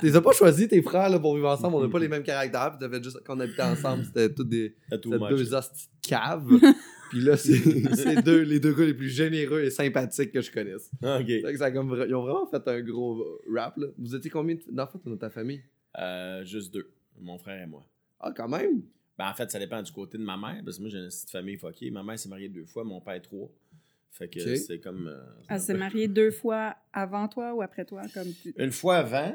Tu les as pas choisis, tes frères, là, pour vivre ensemble. On n'a pas les mêmes caractères. Puis t'avais juste, quand on habitait ensemble, c'était tous des. Tout deux hosties de caves. Puis là, c'est deux, les deux gars les plus généreux et sympathiques que je connaisse. Ah, ok. Fait que ça a comme ils ont vraiment fait un gros rap, là. Vous étiez combien d'enfants dans ta famille? Euh, juste deux. Mon frère et moi. Ah, quand même! Ben, en fait, ça dépend du côté de ma mère, parce que moi, j'ai une petite famille fuckée. Ma mère s'est mariée deux fois, mon père trois. Fait que c'est comme. euh, Elle s'est mariée deux fois avant toi ou après toi? Comme tu... Une fois avant,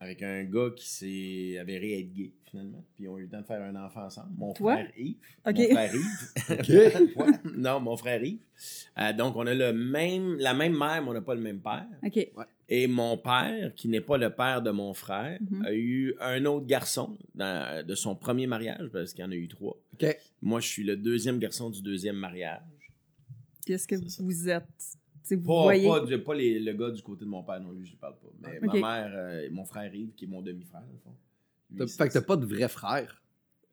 avec un gars qui s'est avéré être gay, finalement. Puis ils ont eu le temps de faire un enfant ensemble. Mon Toi? frère Yves. Mon frère Yves. Ouais. Non, mon frère Yves. Euh, donc, on a le même, la même mère, mais on n'a pas le même père. OK. Et mon père, qui n'est pas le père de mon frère, Mhm. a eu un autre garçon dans- de son premier mariage, parce qu'il y en a eu trois. OK. Moi, je suis le deuxième garçon du deuxième mariage. Qu'est-ce que vous êtes? Vous Pas, voyez. pas, pas les- le gars du côté de mon père, non, lui, je ne parle pas. Mais Ok. ma mère euh, et mon frère Yves, qui est mon demi-frère, au fond. Lui, Fait que t'as pas de vrai frère?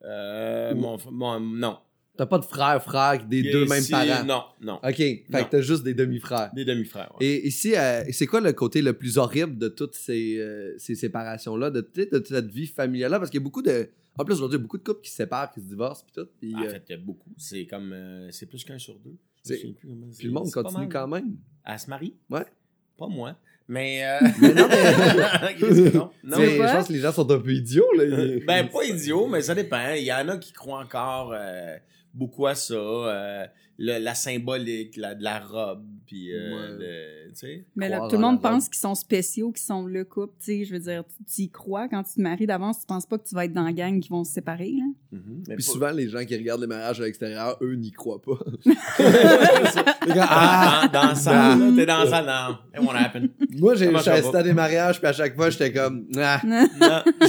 Euh, mon, mon- non. T'as pas de frère, frère, des Et deux mêmes parents? Non, non. OK. Fait Non. que t'as juste des demi-frères. Des demi-frères. ouais. Et ici, euh, c'est quoi le côté le plus horrible de toutes ces, euh, ces séparations-là, de, sais, de cette vie familiale-là? Parce qu'il y a beaucoup de. En plus, aujourd'hui, il y a beaucoup de couples qui se séparent, qui se divorcent, puis tout. En euh, fait, il y a beaucoup. C'est comme. euh, c'est plus qu'un sur deux. Puis le monde continue mal. quand même. Elle se marie? Ouais. Pas moi. Mais. euh, Mais non, mais- Qu'est-ce que non? Non, Mais je pense que les gens sont un peu idiots, là. Ils- Ben, pas idiot, mais ça dépend. Il y en a qui croient encore euh, beaucoup à ça. euh, le- la symbolique, la, de la robe, puis euh, Ouais. le- tu sais. Mais là, tout le monde pense qu'ils sont spéciaux, qu'ils sont le couple. Tu sais, je veux dire, tu, y crois quand tu te maries d'avance, tu penses pas que tu vas être dans la gang qui vont se séparer, là. Mais Puis pas- souvent, les gens qui regardent les mariages à l'extérieur, eux, n'y croient pas. Gars, Ah, ah! dans, là, t'es dans salle, non. It won't happen. Moi, j'ai Ça assisté à des mariages, puis à chaque fois, j'étais comme, ah, Non.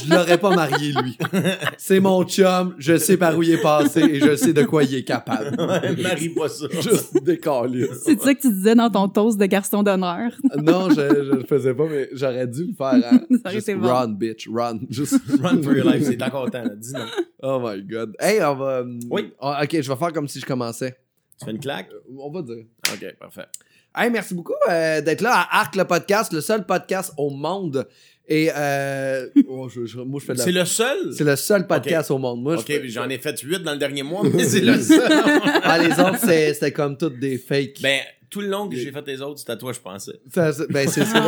je l'aurais pas marié, lui. C'est mon chum, je sais par où il est passé et je sais de quoi il est capable. Pas ça. Juste décalé. C'est ça que tu disais dans ton toast de garçon d'honneur. Non, je, je le faisais pas, mais j'aurais dû le faire. Hein? Ça aurait Juste été bon. run, bitch, run. Juste Run for your life, c'est encore temps, là. Dis non. Oh my god. Hey, on va. euh, Oui. ah, ok, je vais faire comme si je commençais. Tu fais une claque? Euh, On va dire. Ok, parfait. Hey, merci beaucoup euh, d'être là à Arc le podcast, le seul podcast au monde. Et euh, oh, je- je- moi, je fais de la- C'est le seul? C'est le seul podcast au monde. Moi, Ok, j'en ai fait huit dans le dernier mois, mais c'est le seul. Ah, les autres, c'était comme toutes des fakes. ben, tout le long que j'ai fait les autres, c'était à toi, je pensais. Ça, c'est- ben, c'est ça.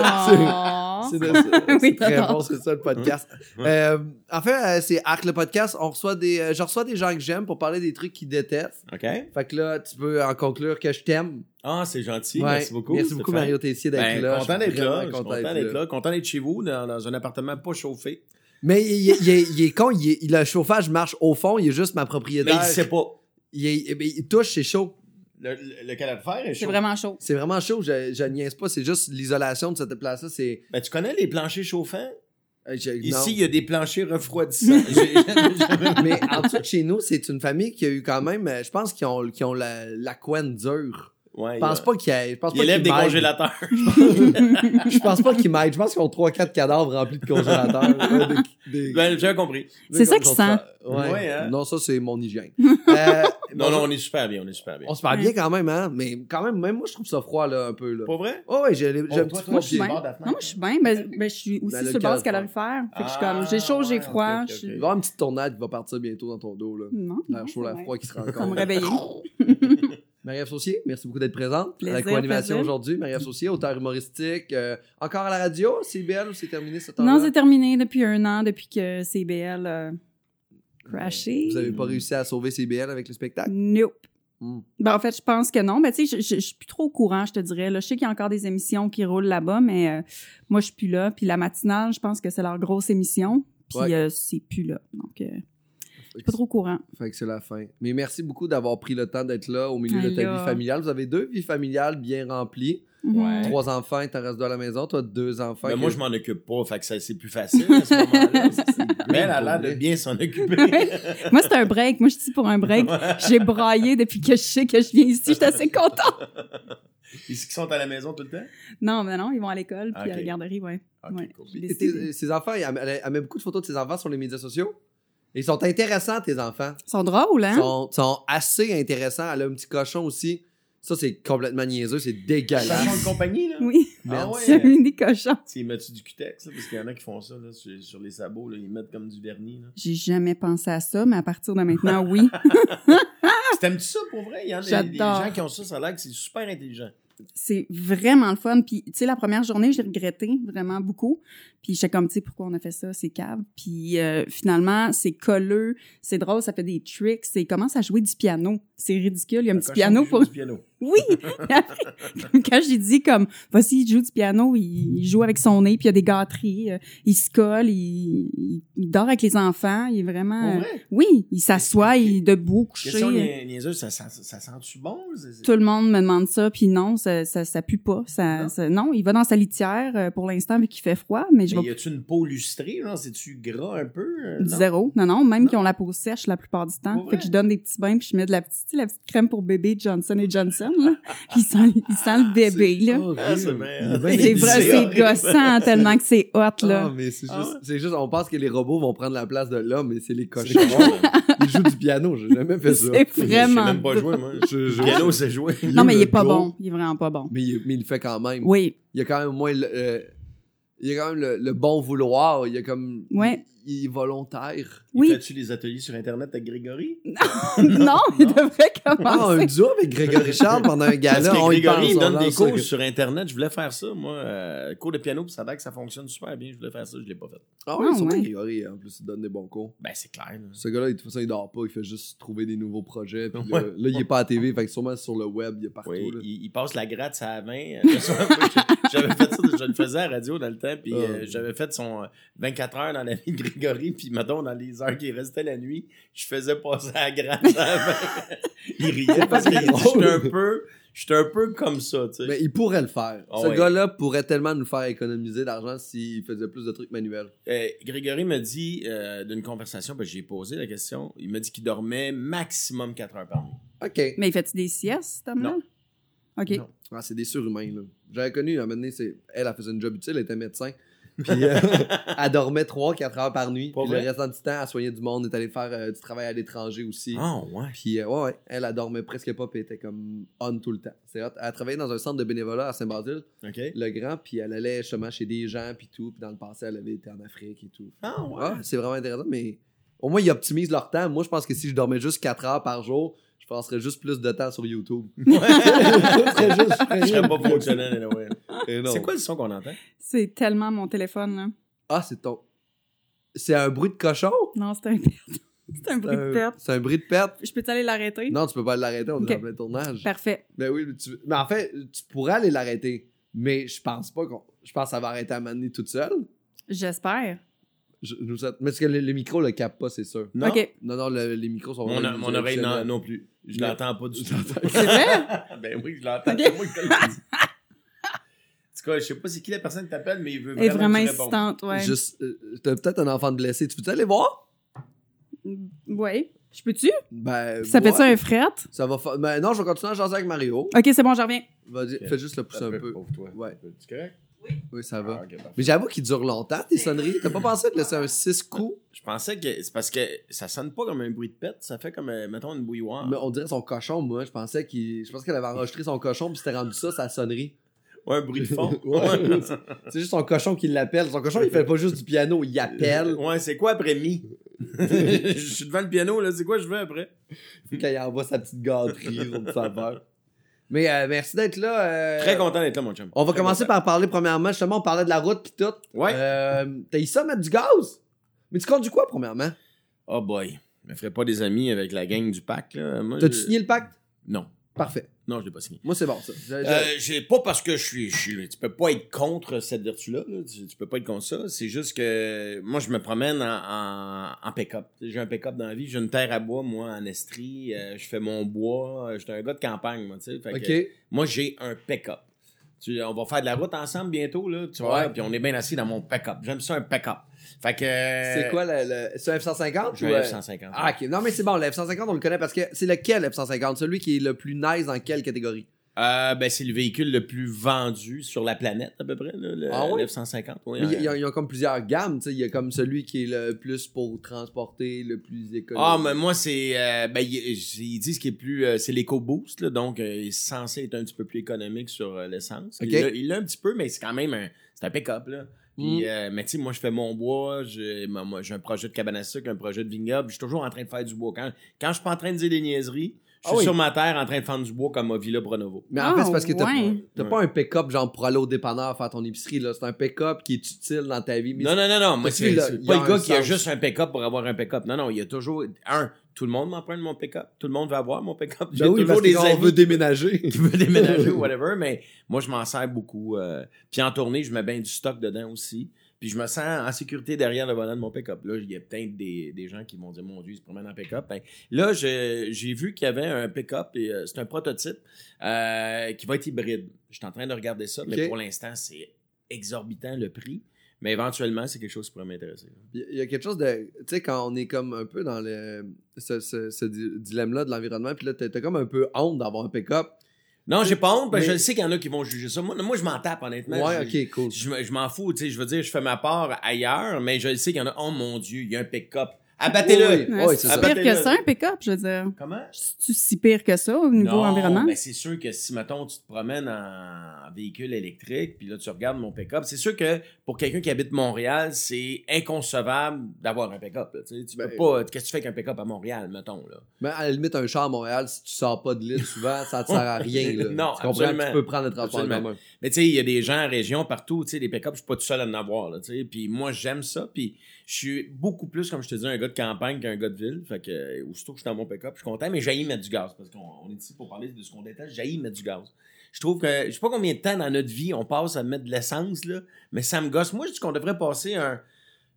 Oh. C'est c'est- c'est très bon, c'est ça le podcast. Euh, en fait, euh, c'est Arc le podcast. On reçoit des, euh, je reçois des gens que j'aime pour parler des trucs qu'ils détestent. OK? Fait que là, tu peux en conclure que je t'aime. Ah, c'est gentil. Ouais. Merci beaucoup. Merci beaucoup. Mario Tessier, d'être Ben, là. content d'être là. content d'être là. Content d'être chez vous, dans, dans un appartement pas chauffé. Mais il, il- il est, il est con, il est- il- le chauffage marche au fond, il est juste ma Mais propriétaire. il sait pas. Il touche, c'est chaud. Le, le, le calorifère est chaud. C'est vraiment chaud. C'est vraiment chaud, je, je niaise pas, c'est juste l'isolation de cette place-là, c'est... Ben, tu connais les planchers chauffants? euh, je- non. Ici, il y a des planchers refroidissants. J'ai Mais en dessous de chez nous, c'est une famille qui a eu quand même, euh, je pense qu'ils ont, qu'ils ont la, la couenne dure. Ouais, Je pense il- pas qu'il y ait- je pense Il pas élève qu'ils des m'aident. congélateurs. Je pense pas qu'ils m'aident. Je pense qu'ils ont 3-4 cadavres remplis de congélateurs. Des- des- ben, j'ai compris. C'est ça qui congélateurs. Ouais. Ouais, hein? Non, ça, c'est mon hygiène. Euh, Non, non, on est super bien, on est super bien. On se parle bien quand même, hein? Mais quand même, même moi, je trouve ça froid, là, un peu, là. Pas vrai? Oh, ouais, j'ai j'ai Oh, un toi, petit toi, froid. Moi, je suis bien. bord. Non, moi, je suis bien. Ben, ben, je suis aussi Ben, sur le base calorifère. Fait que je suis Ah, comme, j'ai chaud, j'ai froid. Il va y avoir une petite tornade qui va partir bientôt dans ton dos, là. Non. L'air chaud, l'air froid qui se Ça me rencontre. réveiller. Marie-Ève Saucier, merci beaucoup d'être présente à la Plaisir, co-animation plaisir. aujourd'hui. Marie-Ève Saucier, auteur humoristique. euh, encore à la radio, CBL ou c'est terminé ce temps-là? Non, c'est terminé depuis un an, depuis que CBL a crashé. Vous avez pas réussi à sauver CBL avec le spectacle? Nope. Hmm. Ben, en fait, je pense que non. Ben, tu sais, je, suis plus trop au courant, je te dirais. Là, je sais qu'il y a encore des émissions qui roulent là-bas, mais euh, moi, je suis plus là. Puis la matinale, je pense que c'est leur grosse émission. Puis Ouais. euh, c'est plus là. Donc, je suis pas trop au courant. Fait que c'est la fin. Mais merci beaucoup d'avoir pris le temps d'être là au milieu de ta Alors. vie familiale. Vous avez deux vies familiales bien remplies. Mhm. Trois enfants, t'en reste deux à la maison. Toi, deux enfants. Mais que- moi, je m'en occupe pas, fait que ça, c'est plus facile à ce moment-là. Mais elle a l'air de bien s'en occuper. Moi, c'est un break. Moi, je dis pour un break. J'ai braillé depuis que je sais que je viens ici. Je suis assez contente. Ils sont à la maison tout le temps? Non, mais non, ils vont à l'école puis à la garderie, ouais. Ok, Ouais. cool. J'ai Et décidé- tes- Ses enfants, elle, elle- elle met beaucoup de photos de ses enfants sur les médias sociaux? Ils sont intéressants, tes enfants. Ils sont drôles, hein? Ils sont, sont assez intéressants. Elle a un petit cochon aussi. Ça, c'est complètement niaiseux. C'est dégueulasse. Cochon de compagnie, là? Oui. Ah ouais? J'ai mis des cochons. Tu mets-tu du cutex, là, parce qu'il y en a qui font ça là, sur, sur les sabots, là, ils mettent comme du vernis. Là. J'ai jamais pensé à ça, mais à partir de maintenant, oui. T'aimes-tu ça pour vrai? Il y en a des, gens qui ont ça, ça a l'air que c'est super intelligent. C'est vraiment le fun. Puis, tu sais, la première journée, j'ai regretté vraiment beaucoup. Puis, j'étais comme, tu sais, pourquoi on a fait ça? C'est cave. Puis, euh, finalement, c'est colleux, c'est drôle, ça fait des tricks. C'est commence à jouer du piano. C'est ridicule. Il y a un petit piano pour... du piano. Oui! Quand j'ai dit comme, voici, il joue du piano, il, joue avec son nez, puis il y a des gâteries, euh, il se colle, il, il, il dort avec les enfants, il est vraiment... Euh, oui, il s'assoit, il est debout, couché. Question euh, niaiseuse, ça, ça, ça sent-tu bon? Tout le monde me demande ça, puis non, ça, ça, ça pue pas. Ça, Non. ça- non, il va dans sa litière pour l'instant, vu qu'il fait froid, mais je Mais vais y a-tu une peau lustrée? Genre, c'est-tu gras un peu? euh, non? Zéro. Non, non, même qui ont la peau sèche la plupart du temps. Pour Fait vrai? que je donne des petits bains, puis je mets de la petite, la petite crème pour bébé Johnson et Johnson, Puis il sent, il sent le bébé, là. Ah, c'est vrai, c'est c'est gossant tellement que c'est hot, Ah, là. mais c'est juste, Ah ouais? c'est juste, on pense que les robots vont prendre la place de l'homme, mais c'est les cochons. cochon. Ils jouent du piano, j'ai jamais fait ça. C'est Je sais vraiment. même pas jouer, moi. Je- je- Le piano, c'est joué. Non, mais il est pas bon. Il est vraiment pas bon. Mais il, mais il le fait quand même. Oui. Il y a quand même moins le, euh, il y a quand même le, le bon vouloir. Il y a comme. Ouais. Il, est volontaire. Oui. Fais-tu des ateliers sur Internet avec Grégory? non, il devrait Ah, un commencer. duo avec Grégory Charles pendant un Parce gala. que on y Grégory, il on donne des cours sur Internet. Je voulais faire ça, moi. Euh, cours de piano, puis ça a que ça fonctionne super bien. Je voulais faire ça, je l'ai pas fait. Ah oui, Ah, surtout ouais. Grégory, en plus, il donne des bons cours. Ben, c'est clair. là. Ce gars-là, de toute façon, il dort pas, il fait juste trouver des nouveaux projets. Puis Ouais. là, là, il est pas à TV, fait que sûrement sur le web, il est partout. Oui, là. il, il passe la gratte à 20. Euh, je sais pas, j'avais fait ça, je le faisais à la radio dans le temps, puis euh, Ah. j'avais fait son euh, 24 heures dans la vie de Grégory, puis mettons, dans les heures qui restaient la nuit, je faisais passer la gratte à 20. il riait parce que j'étais un peu, j'étais un peu comme ça, tu sais. Mais il pourrait le faire. Ah Ce ouais. gars-là pourrait tellement nous faire économiser d'argent s'il faisait plus de trucs manuels. Euh, Grégory me dit, euh, d'une conversation, parce que j'ai posé la question, il m'a dit qu'il dormait maximum 4 heures par nuit. OK. Mais il fait-tu des siestes, cet homme-là? Non. OK. Non. Ah, c'est des surhumains, là. J'avais connu, à un moment donné, elle, elle faisait une job utile, elle était médecin. Puis euh, elle dormait 3-4 heures par nuit. Pas Puis le restant du temps, elle soignait du monde, elle est allée faire euh, du travail à l'étranger aussi. Ah, ouais. Puis euh, ouais, ouais, elle, elle dormait presque pas, puis était comme on tout le temps. C'est. Elle travaillait dans un centre de bénévolat à Saint-Basile, le grand, puis elle allait justement chez des gens, puis tout. Puis dans le passé, elle avait été en Afrique et tout. Ah, ouais. Ah, c'est vraiment intéressant, mais au moins, ils optimisent leur temps. Moi, je pense que si je dormais juste 4 heures par jour, passerais juste plus de temps sur YouTube. Ouais. Je serais juste- je Je serais pas fonctionnel, anyway. C'est quoi le son qu'on entend? C'est tellement mon téléphone, là. Ah, c'est ton. C'est un bruit de cochon? Non, c'est un perte. C'est un bruit de perte. C'est un bruit de perte? Je peux aller l'arrêter? Non, tu peux pas l'arrêter, on Ok. est en plein tournage. Parfait. Ben oui, mais, tu- mais en fait, tu pourrais aller l'arrêter. Mais je pense pas qu'on. Je pense que ça va arrêter à m'amener toute seule. J'espère. Je, je souhaite- Mais parce que le, le micro le capte pas, c'est sûr. Non? Non, non, le- les micros sont Mon, vraiment mon oreille non, non plus. Je l'entends pas du tout. C'est vrai? ben oui, je l'entends. Ok. C'est moi qui te le dis. En tout cas, je sais pas c'est qui la personne qui t'appelle, mais il veut vraiment, vraiment insistante, ouais. Juste, euh, T'as peut-être un enfant de blessé. Tu peux-tu aller voir? Ouais. Je peux-tu? Ben. Ça ouais. fait ça un fret? Ça va fa- Ben non, je vais continuer à jaser avec Mario. OK, c'est bon, je reviens. Vas-y, fais juste le pousser un peu. toi. Ouais. Tu correct? Oui, ça va. Ah. Mais j'avoue qu'ils durent longtemps, tes sonneries. T'as pas pensé de laisser un 6 coups? Je pensais que c'est parce que ça sonne pas comme un bruit de pète, ça fait comme, euh, mettons, une bouilloire. Mais on dirait son cochon, moi. Je pensais qu'il. Je pense qu'elle avait enregistré son cochon, puis c'était rendu ça, sa sonnerie. Ouais, un bruit de fond. Ouais. C'est juste son cochon qui l'appelle. Son cochon, il fait pas juste du piano, il appelle. Ouais, c'est quoi après mi? je suis devant le piano, là, c'est quoi je veux après? Quand il envoie sa petite gâterie sur le serveur. Mais euh, merci d'être là. euh, Très content d'être là, mon chum. On va Très commencer content. par parler premièrement. Justement, on parlait de la route pis tout. Ouais. Euh, T'as eu ça mettre du gaz? Mais tu conduis quoi, premièrement? Oh boy. Je me ferais pas des amis avec la gang du pack, là. T'as-tu je- signé le pacte? Non. Parfait. Non, je l'ai pas signé. Moi, c'est bon, ça. Euh, pas parce que je suis, je suis- Tu peux pas être contre cette vertu-là. là. Tu, tu peux pas être contre ça. C'est juste que moi, je me promène en, en, en pick-up. J'ai un pick-up dans la vie. J'ai une terre à bois, moi, en Estrie. Euh, je fais mon bois. Euh, J'étais un gars de campagne, moi, tu sais. Moi, j'ai un pick-up. Tu- on va faire de la route ensemble bientôt, là. Tu vois, puis on est bien assis dans mon pick-up. J'aime ça, un pick-up. Fait que. C'est quoi le. le... C'est un F-150? J'ai ou, un euh, F-150. Ah, ok. Non, mais c'est bon, le F-150, on le connaît parce que c'est lequel F-150? Celui qui est le plus nice dans quelle catégorie? Euh, ben, c'est le véhicule le plus vendu sur la planète, à peu près, là, le Ah ouais? F-150. oui, Mais il y, a- comme plusieurs gammes, tu sais. Il y a comme celui qui est le plus pour transporter, le plus économique. Ah, mais moi, c'est. euh, ben, ils, disent qu'il est plus. euh, c'est l'EcoBoost, là, donc il est censé être un petit peu plus économique sur l'essence. Ok. Il l'a- Il l'a un petit peu, mais c'est quand même un. C'est un pick-up, là. Puis, Mm. euh, mais tu sais, moi, je fais mon bois, j'ai moi, moi, j'ai un projet de cabane à sucre, un projet de vignoble, je suis toujours en train de faire du bois. Quand, quand je suis pas en train de dire des niaiseries, je suis Ah oui. sur ma terre en train de faire du bois comme à Villa Pronovo. Mais en fait, c'est parce que t'as ouais. t'as Ouais. pas un pick-up genre pour aller au dépanneur faire ton épicerie, là. C'est un pick-up qui est utile dans ta vie. Mais Non, non, non, non. Moi, c'est pas le un gars qui a juste un pick-up pour avoir un pick-up. Non, non, il y a toujours. Un, tout le monde m'emprunte mon pick-up. Tout le monde veut avoir mon pick-up. J'ai Ben oui, toujours des on veut déménager. qui veulent déménager ou whatever, mais moi, je m'en sers beaucoup. euh, Puis en tournée, je mets bien du stock dedans aussi. Puis je me sens en sécurité derrière le volant de mon pick-up. Là, il y a peut-être des, des gens qui vont dire Mon Dieu, il se promène en pick-up. Ben, là, j'ai vu qu'il y avait un pick-up euh, c'est un prototype euh, qui va être hybride. Je suis en train de regarder ça, mais pour l'instant, c'est exorbitant le prix. Mais éventuellement, c'est quelque chose qui pourrait m'intéresser. Il y a- quelque chose de. Tu sais, quand on est comme un peu dans le, ce, ce, ce di- dilemme-là de l'environnement, puis là, t'as comme un peu honte d'avoir un pick-up. Non, j'ai pas honte, parce que Mais- je sais qu'il y en a qui vont juger ça. Moi, moi je m'en tape, honnêtement. Ouais, Je- ok, cool. Je, je m'en fous, tu sais, je veux dire, je fais ma part ailleurs, mais je sais qu'il y en a, oh mon Dieu, il y a un pick-up. Abattez-le! Oui, oui. Ouais, Ouais, c'est c'est pire que ça, un pick-up, je veux dire. Comment? C'est-tu si pire que ça au niveau non, environnement? ben c'est sûr que si, mettons, tu te promènes en véhicule électrique, puis là, tu regardes mon pick-up, c'est sûr que pour quelqu'un qui habite Montréal, c'est inconcevable d'avoir un pick-up. Tu sais, tu peux Ben- pas... Qu'est-ce que tu fais avec un pick-up à Montréal, mettons, là? Mais à la limite, un char à Montréal, si tu sors pas de l'île souvent, ça te sert à rien. Là. Non, tu comprends? absolument. Tu peux prendre le transport en Absolument. commun. Mais tu sais, il y a des gens en région partout, tu sais, des pick-up, je suis pas tout seul à en avoir, là, tu sais. Puis moi, j'aime ça, puis je suis beaucoup plus, comme je te dis, un gars de campagne qu'un gars de ville. Fait que, euh, aussitôt que je suis dans mon pick-up, je suis content, mais j'haïs mettre du gaz, parce qu'on on est ici pour parler de ce qu'on déteste, j'haïs mettre du gaz. Je trouve que, je sais pas combien de temps dans notre vie on passe à mettre de l'essence, là, mais ça me gosse. Moi, je dis qu'on devrait passer un,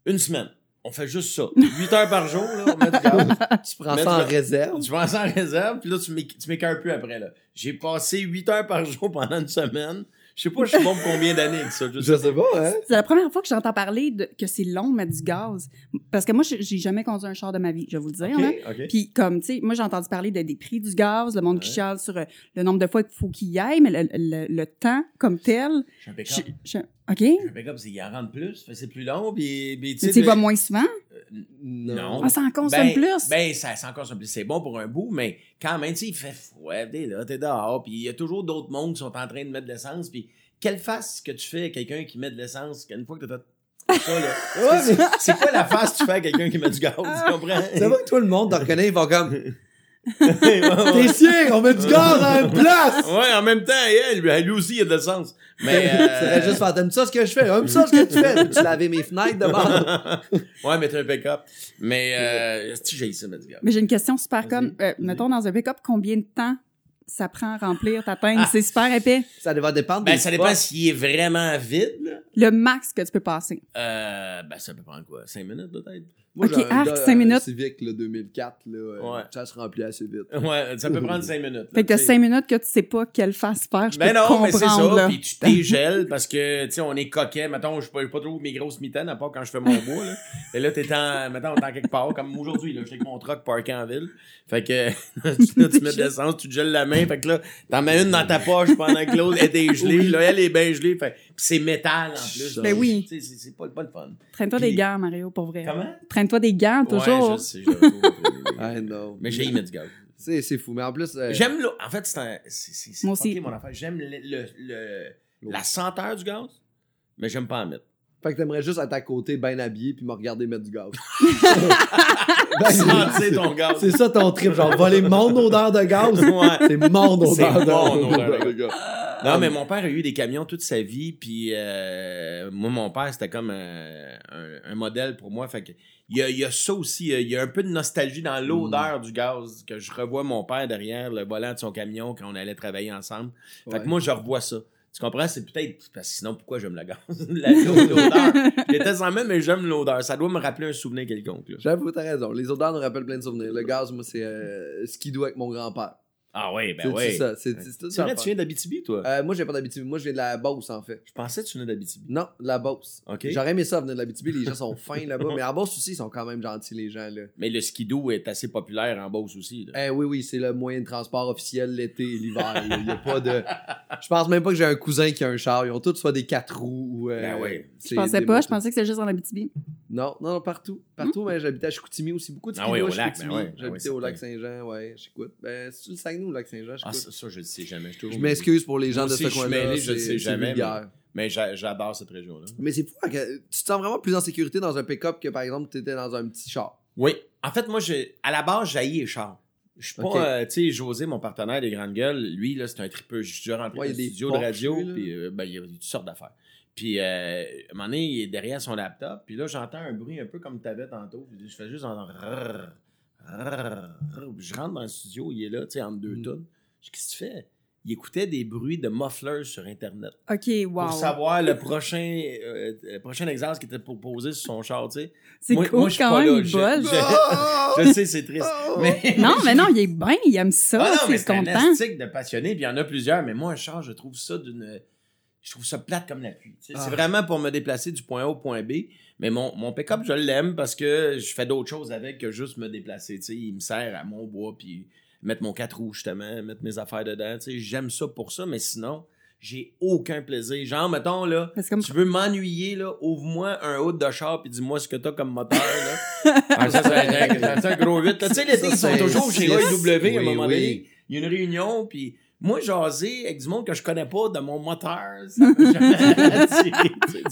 une semaine. On fait juste ça. 8 heures par jour, là, on met du gaz. Tu prends ça en réserve. Tu prends ça en réserve, puis là, tu m'écœures plus après. là. J'ai passé 8 heures par jour pendant une semaine. Je sais pas, je suis bon pour combien d'années avec ça. Je sais Je sais pas, hein? C'est la première fois que j'entends parler de que c'est long de mettre du gaz. Parce que moi, j'ai jamais conduit un char de ma vie, je vais vous le dire. là. Ok, ok. Puis comme, tu sais, moi, j'ai entendu parler de, des prix du gaz, le monde qui chiale sur euh, le nombre de fois qu'il faut qu'il y aille, mais le, le- le temps comme tel... Je- je- OK? Un pick-up, c'est il en rentre plus, fait que c'est plus long, puis, puis tu Mais sais... tu y vas moins souvent? Non. Ah, ça en consomme Ben, plus? Ben, ça, ça en consomme plus. C'est bon pour un bout, mais quand même, tu sais, il fait froid, t'es là, t'es dehors, puis il y a toujours d'autres mondes qui sont en train de mettre de l'essence, puis quelle face que tu fais à quelqu'un qui met de l'essence une fois que t'as fait ça, là? Ouais, mais C'est quoi la face que tu fais à quelqu'un qui met du gaz, tu comprends? c'est vrai que tout le monde te reconnaît, ils vont comme. T'es sien, on met du gaz à une place! Ouais, en même temps, elle, lui, lui aussi, il y a de l'essence. Mais. Euh... juste faire, t'aimes ça ce que je fais? Aimes ça ce que tu fais? Tu laver mes fenêtres de bord? ouais, mais t'as un pick-up. Mais, euh, si j'ai ça, Medical. Mais j'ai une question super conne. Euh, mettons, dans un pick-up, combien de temps ça prend à remplir ta tank? C'est super épais. Ça va dépendre Ben, ça dépend s'il est vraiment vide, là. Le max que tu peux passer. Euh, ben, ça peut prendre quoi? 5 minutes, peut-être? Moi, Ok, arc, gars, cinq euh, minutes. Civic, là, 2004, là, euh, Ouais. ça se remplit assez vite. Ouais, ça peut prendre 5 minutes. Fait que t'as tu sais. cinq minutes que tu sais pas quelle face faire. Je Ben peux non, mais c'est ça. là. Puis tu dégèles parce que, tu sais, on est coquet. Mettons, je suis pas, trop mes grosses mitaines, à part quand je fais mon bois, là. Et là, t'es en, mettons, t'es en quelque part, comme aujourd'hui, là. J'étais avec mon truck parké en ville. Fait que, là, tu mets de l'essence, tu te gèles la main. Fait que là, t'en mets une dans ta poche pendant que l'autre est dégelée. Là, elle est bien gelée. Fait c'est métal, en plus. Ben oui. C'est- c'est pas, pas le fun. Traîne-toi des gants, Mario, pour vrai. Comment? Traîne-toi des gants, toujours. Ouais, je sais. I know. Mais j'ai aimé du gaz. C'est, c'est fou. Mais en plus, euh, J'aime l'eau. En fait, c'est Moi aussi. mon affaire. J'aime le, le, le- la senteur du gaz, mais j'aime pas en mettre. fait que t'aimerais juste être à côté, bien habillé, puis me regarder mettre du gaz. Sentir ton gaz. C'est ça ton trip, genre voler mon odeur de gaz. Ouais. C'est mon odeur mon odeur de gaz. Non, mais mon père a eu des camions toute sa vie, puis euh, moi, mon père, c'était comme un, un- un modèle pour moi. Fait que il y a, il y a ça aussi, il y a un peu de nostalgie dans l'odeur Mm. du gaz, que je revois mon père derrière le volant de son camion quand on allait travailler ensemble. Fait Ouais. que moi, je revois ça. Tu comprends? C'est peut-être. Parce que sinon, pourquoi j'aime le gaz? La- l'odeur. Déteste en même, mais j'aime l'odeur. Ça doit me rappeler un souvenir quelconque. là. J'avoue, t'as raison. Les odeurs nous rappellent plein de souvenirs. Le gaz, moi, c'est euh, skidoo avec mon grand-père. Ah ouais, ben C'est- ouais. C'est ça. C'est c'est C'est vrai, tu viens d'Abitibi, toi? Euh, moi, j'ai pas d'Abitibi. Moi, je viens de la Beauce, en fait. Je pensais que tu venais d'Abitibi. Non, de la Beauce. OK. J'aurais aimé ça venir de l'Abitibi. Les gens sont fins là-bas. Mais en Beauce aussi, ils sont quand même gentils, les gens. là. Mais le skidoo est assez populaire en Beauce aussi. là. Eh oui, oui, c'est le moyen de transport officiel l'été et l'hiver. Il y a pas de. Je pense même pas que j'ai un cousin qui a un char. Ils ont tous soit des quatre roues ou. euh, Ben oui. Je pensais pas, je pensais que c'était juste en Abitibi. Non, non, non, partout. Partout, mais j'habitais à Chicoutimi aussi. Beaucoup de Ah oui, au lac, ben ouais, ben J'habitais oui, au lac. Saint-Jean, ouais, j'écoute. Ben, c'est-tu le Saguenay ou le lac Saint-Jean? Ah, ça, ça, je le sais jamais. Je, Je m'excuse pour les gens Moi de ce coin-là. je c'est- sais jamais. Mais j'a- j'adore cette région-là. Mais c'est fou, tu te sens vraiment plus en sécurité dans un pick-up que par exemple tu étais dans un petit char. Oui. En fait, moi, à la base, j'haïs les chars. Je suis pas, euh, tu sais, José, mon partenaire des Grandes Gueules, lui, là, c'est un tripeux. Je suis rentré Ouais, dans le studio de radio, puis euh, ben, il y a toutes sortes d'affaires. Puis, euh, à un moment donné, il est derrière son laptop, puis là, j'entends un bruit un peu comme tu avais tantôt. Je fais juste en... Je rentre dans le studio, il est là, tu sais, entre deux Mm. tonnes. Je dis, qu'est-ce que tu fais? Il écoutait des bruits de mufflers sur Internet. OK, wow. Pour savoir le prochain, euh, le prochain exhaust qui était proposé sur son char, tu sais. C'est Moi- cool moi, quand même, là. il Je- je- Je sais, c'est triste. Mais... Non, mais non, il est bien, il aime ça, Ah non, mais c'est c'est un content. de passionné, puis il y en a plusieurs, mais moi, un char, je trouve ça d'une. Je trouve ça plate comme la pluie. sais. Ah. C'est vraiment pour me déplacer du point A au point B. Mais mon, mon pick-up, je l'aime parce que je fais d'autres choses avec que juste me déplacer. tu sais. Il me sert à mon bois, puis mettre mon 4 roues, justement, mettre mes affaires dedans. tu sais. J'aime ça pour ça, mais sinon, j'ai aucun plaisir. Genre, mettons, là, comme tu veux m'ennuyer, là, ouvre-moi un hood de char, puis dis-moi ce que t'as comme moteur, là. Ah, ça, c'est un, gros 8. Tu sais, Ça, ils sont toujours chez. AEW à un Oui, moment oui. donné. Il y a une réunion, puis moi, jaser avec du monde que je connais pas de mon moteur, ça jamais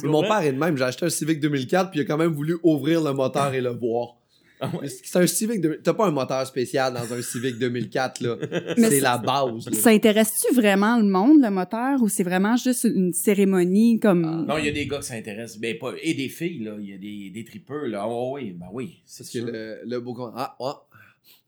Mon père est de même, j'ai acheté un Civic 2004 puis il a quand même voulu ouvrir le moteur et le voir. Ah ouais? C'est un Civic 2000 T'as pas un moteur spécial dans un Civic 2004 là. Mais c'est c'est- la base. là. Ça intéresse-tu vraiment le monde, le moteur, ou c'est vraiment juste une cérémonie comme... Non, il y a des gars qui s'intéressent, ben, pas, et des filles, là. Il y a des, des tripeurs, là. Oh, oui, ben oui, c'est que le, le beau con- Ah, ah,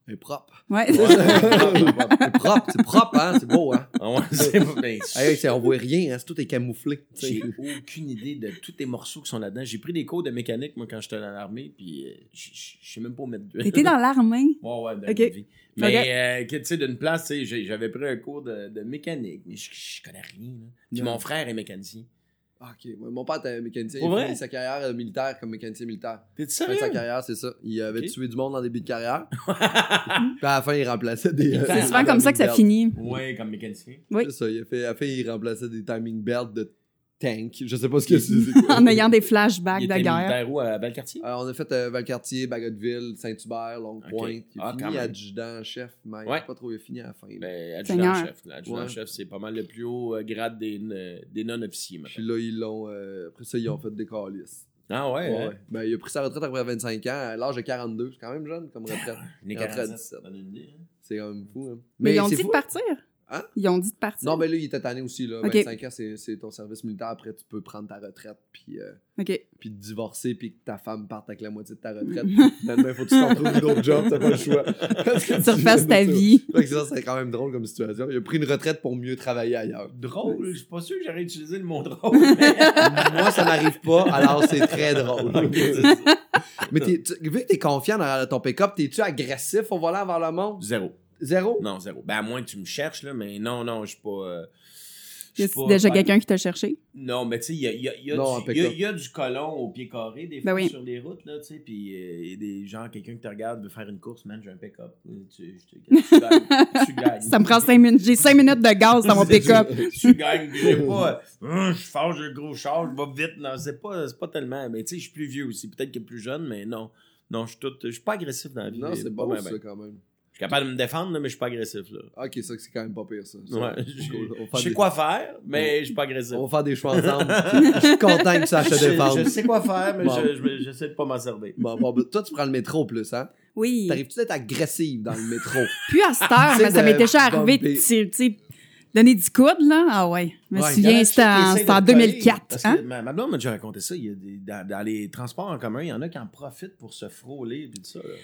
est propre. Ouais. c'est propre, c'est propre, hein, c'est beau, hein. Ah ouais, c'est ben, Hey, c'est- on voit rien, hein, c'est tout est camouflé. tu sais. J'ai aucune idée de tous les morceaux qui sont là-dedans. J'ai pris des cours de mécanique, moi, quand j'étais dans l'armée, puis euh, je sais même pas où mettre d'huile. T'étais dans l'armée? Ouais, ouais, dans Ok. ma vie. Mais, Ok. euh, que, tu sais, d'une place, tu sais, j'ai- j'avais pris un cours de, de mécanique, mais je, connais rien, là. Puis mon frère est mécanicien. Ah, ok, ouais, mon père était mécanicien, il a sa carrière euh, militaire comme mécanicien militaire. T'es Fin de sérieux? sa carrière, c'est ça. Il avait tué du monde en début de carrière. puis à la fin, il remplaçait des. euh, C'est des souvent comme ça que ça finit. Ouais, comme mécanicien. Oui. C'est ça, il a fait, à la fin, il remplaçait des timing belts de tank. Je sais pas ce que c'est. En ayant des flashbacks Il de était guerre. militaire où, à Valcartier? Euh, on a fait euh, Valcartier, Bagotville, Saint-Hubert, Longue-Pointe. Il a Ah, fini même. adjudant-chef, mais Ouais. pas trop il fini à la fin. Ben, adjudant-chef. Ouais. Adjudant-chef, c'est pas mal le plus haut euh, grade des, euh, des non-officiers, Puis là, ils l'ont. euh, après ça, ils ont fait des calices. Ah ouais? Ouais, hein? ouais. Ben, il a pris sa retraite après 25 ans, à l'âge de 42. C'est quand même jeune comme retraite. Les Retraite 47, 17. ça donne une idée, hein? C'est quand même fou. Hein. Mais, ils ont dit fou. de partir? Hein? Ils ont dit de partir. Non, mais là, il était tanné aussi. Là. Ok. 25 ans, c'est ton service militaire. Après, tu peux prendre ta retraite, puis, euh, puis te divorcer, puis que ta femme parte avec la moitié de ta retraite. Finalement, il faut que tu t'en trouves d'autres jobs, t'as pas le choix. Que Tu refasses ta vie. Ça, c'est quand même drôle comme situation. Il a pris une retraite pour mieux travailler ailleurs. Drôle, je suis pas sûr que j'aurais utilisé le mot drôle. mais- Moi, ça m'arrive pas, alors c'est très drôle. Mais t'es- tu- vu que t'es confiant dans ton pick-up, t'es-tu agressif au volant vers le monde? Zéro. Zéro? Non, zéro. Ben, à moins que tu me cherches, là, mais non, non, je suis pas. euh, Y a déjà quelqu'un qui t'a cherché? Non, mais tu sais, il y a, il y a- il y a Non, du- y a- pick-up. il y a du colon au pied carré, des Ben fois, oui. sur les routes, là, tu sais, puis euh, il y a des gens, quelqu'un qui te regarde veut faire une course, man, j'ai un pick-up. Tu, gagnes. Tu gagnes. Ça me prend cinq minutes. J'ai cinq minutes de gaz dans mon pick-up. tu gagnes. J'ai pas. euh, je fâche, j'ai un gros char, je vais vite. Non, c'est pas, c'est pas tellement. Mais tu sais, je suis plus vieux aussi. Peut-être que plus jeune, mais non. Non, je suis tout. Je suis pas agressif dans la vie. Non, c'est ben, ça, ben. quand même. Je suis capable de me défendre, là, mais je suis pas agressif. Là. Ok, ça, c'est quand même pas pire, ça. Ça, Ouais, je sais des- quoi faire, mais je suis pas agressif. On va faire des choix ensemble. je suis content que tu saches te Je, défendre. je sais quoi faire, mais Bon. je- je- j'essaie de pas m'en servir. Bon, bon, ben, toi, tu prends le métro plus, hein? Oui. T'arrives-tu d'être agressive dans le métro? Plus à cette heure, mais ça m'est déjà arrivé de tirer- tu sais, donner du coude, là. Ah ouais. Je me Ouais, souviens, c'était en, essaient c'était en de coller, 2004. Parce Hein? que ma, ma blonde m'a déjà raconté ça. Il y a des, dans, dans les transports en commun, il y en a qui en profitent pour se frôler et tout ça. là.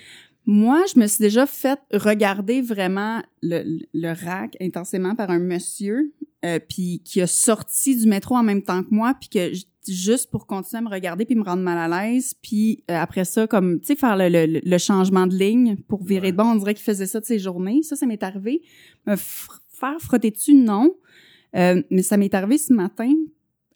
Moi, je me suis déjà fait regarder vraiment le, le rack intensément par un monsieur, euh, puis qui a sorti du métro en même temps que moi, puis que, juste pour continuer à me regarder puis me rendre mal à l'aise. Puis euh, après ça, comme, tu sais, faire le, le, le changement de ligne pour virer Ouais. de bon. On dirait qu'il faisait ça de ses journées. Ça, ça m'est arrivé. Me faire frotter dessus, non. Euh, mais ça m'est arrivé ce matin.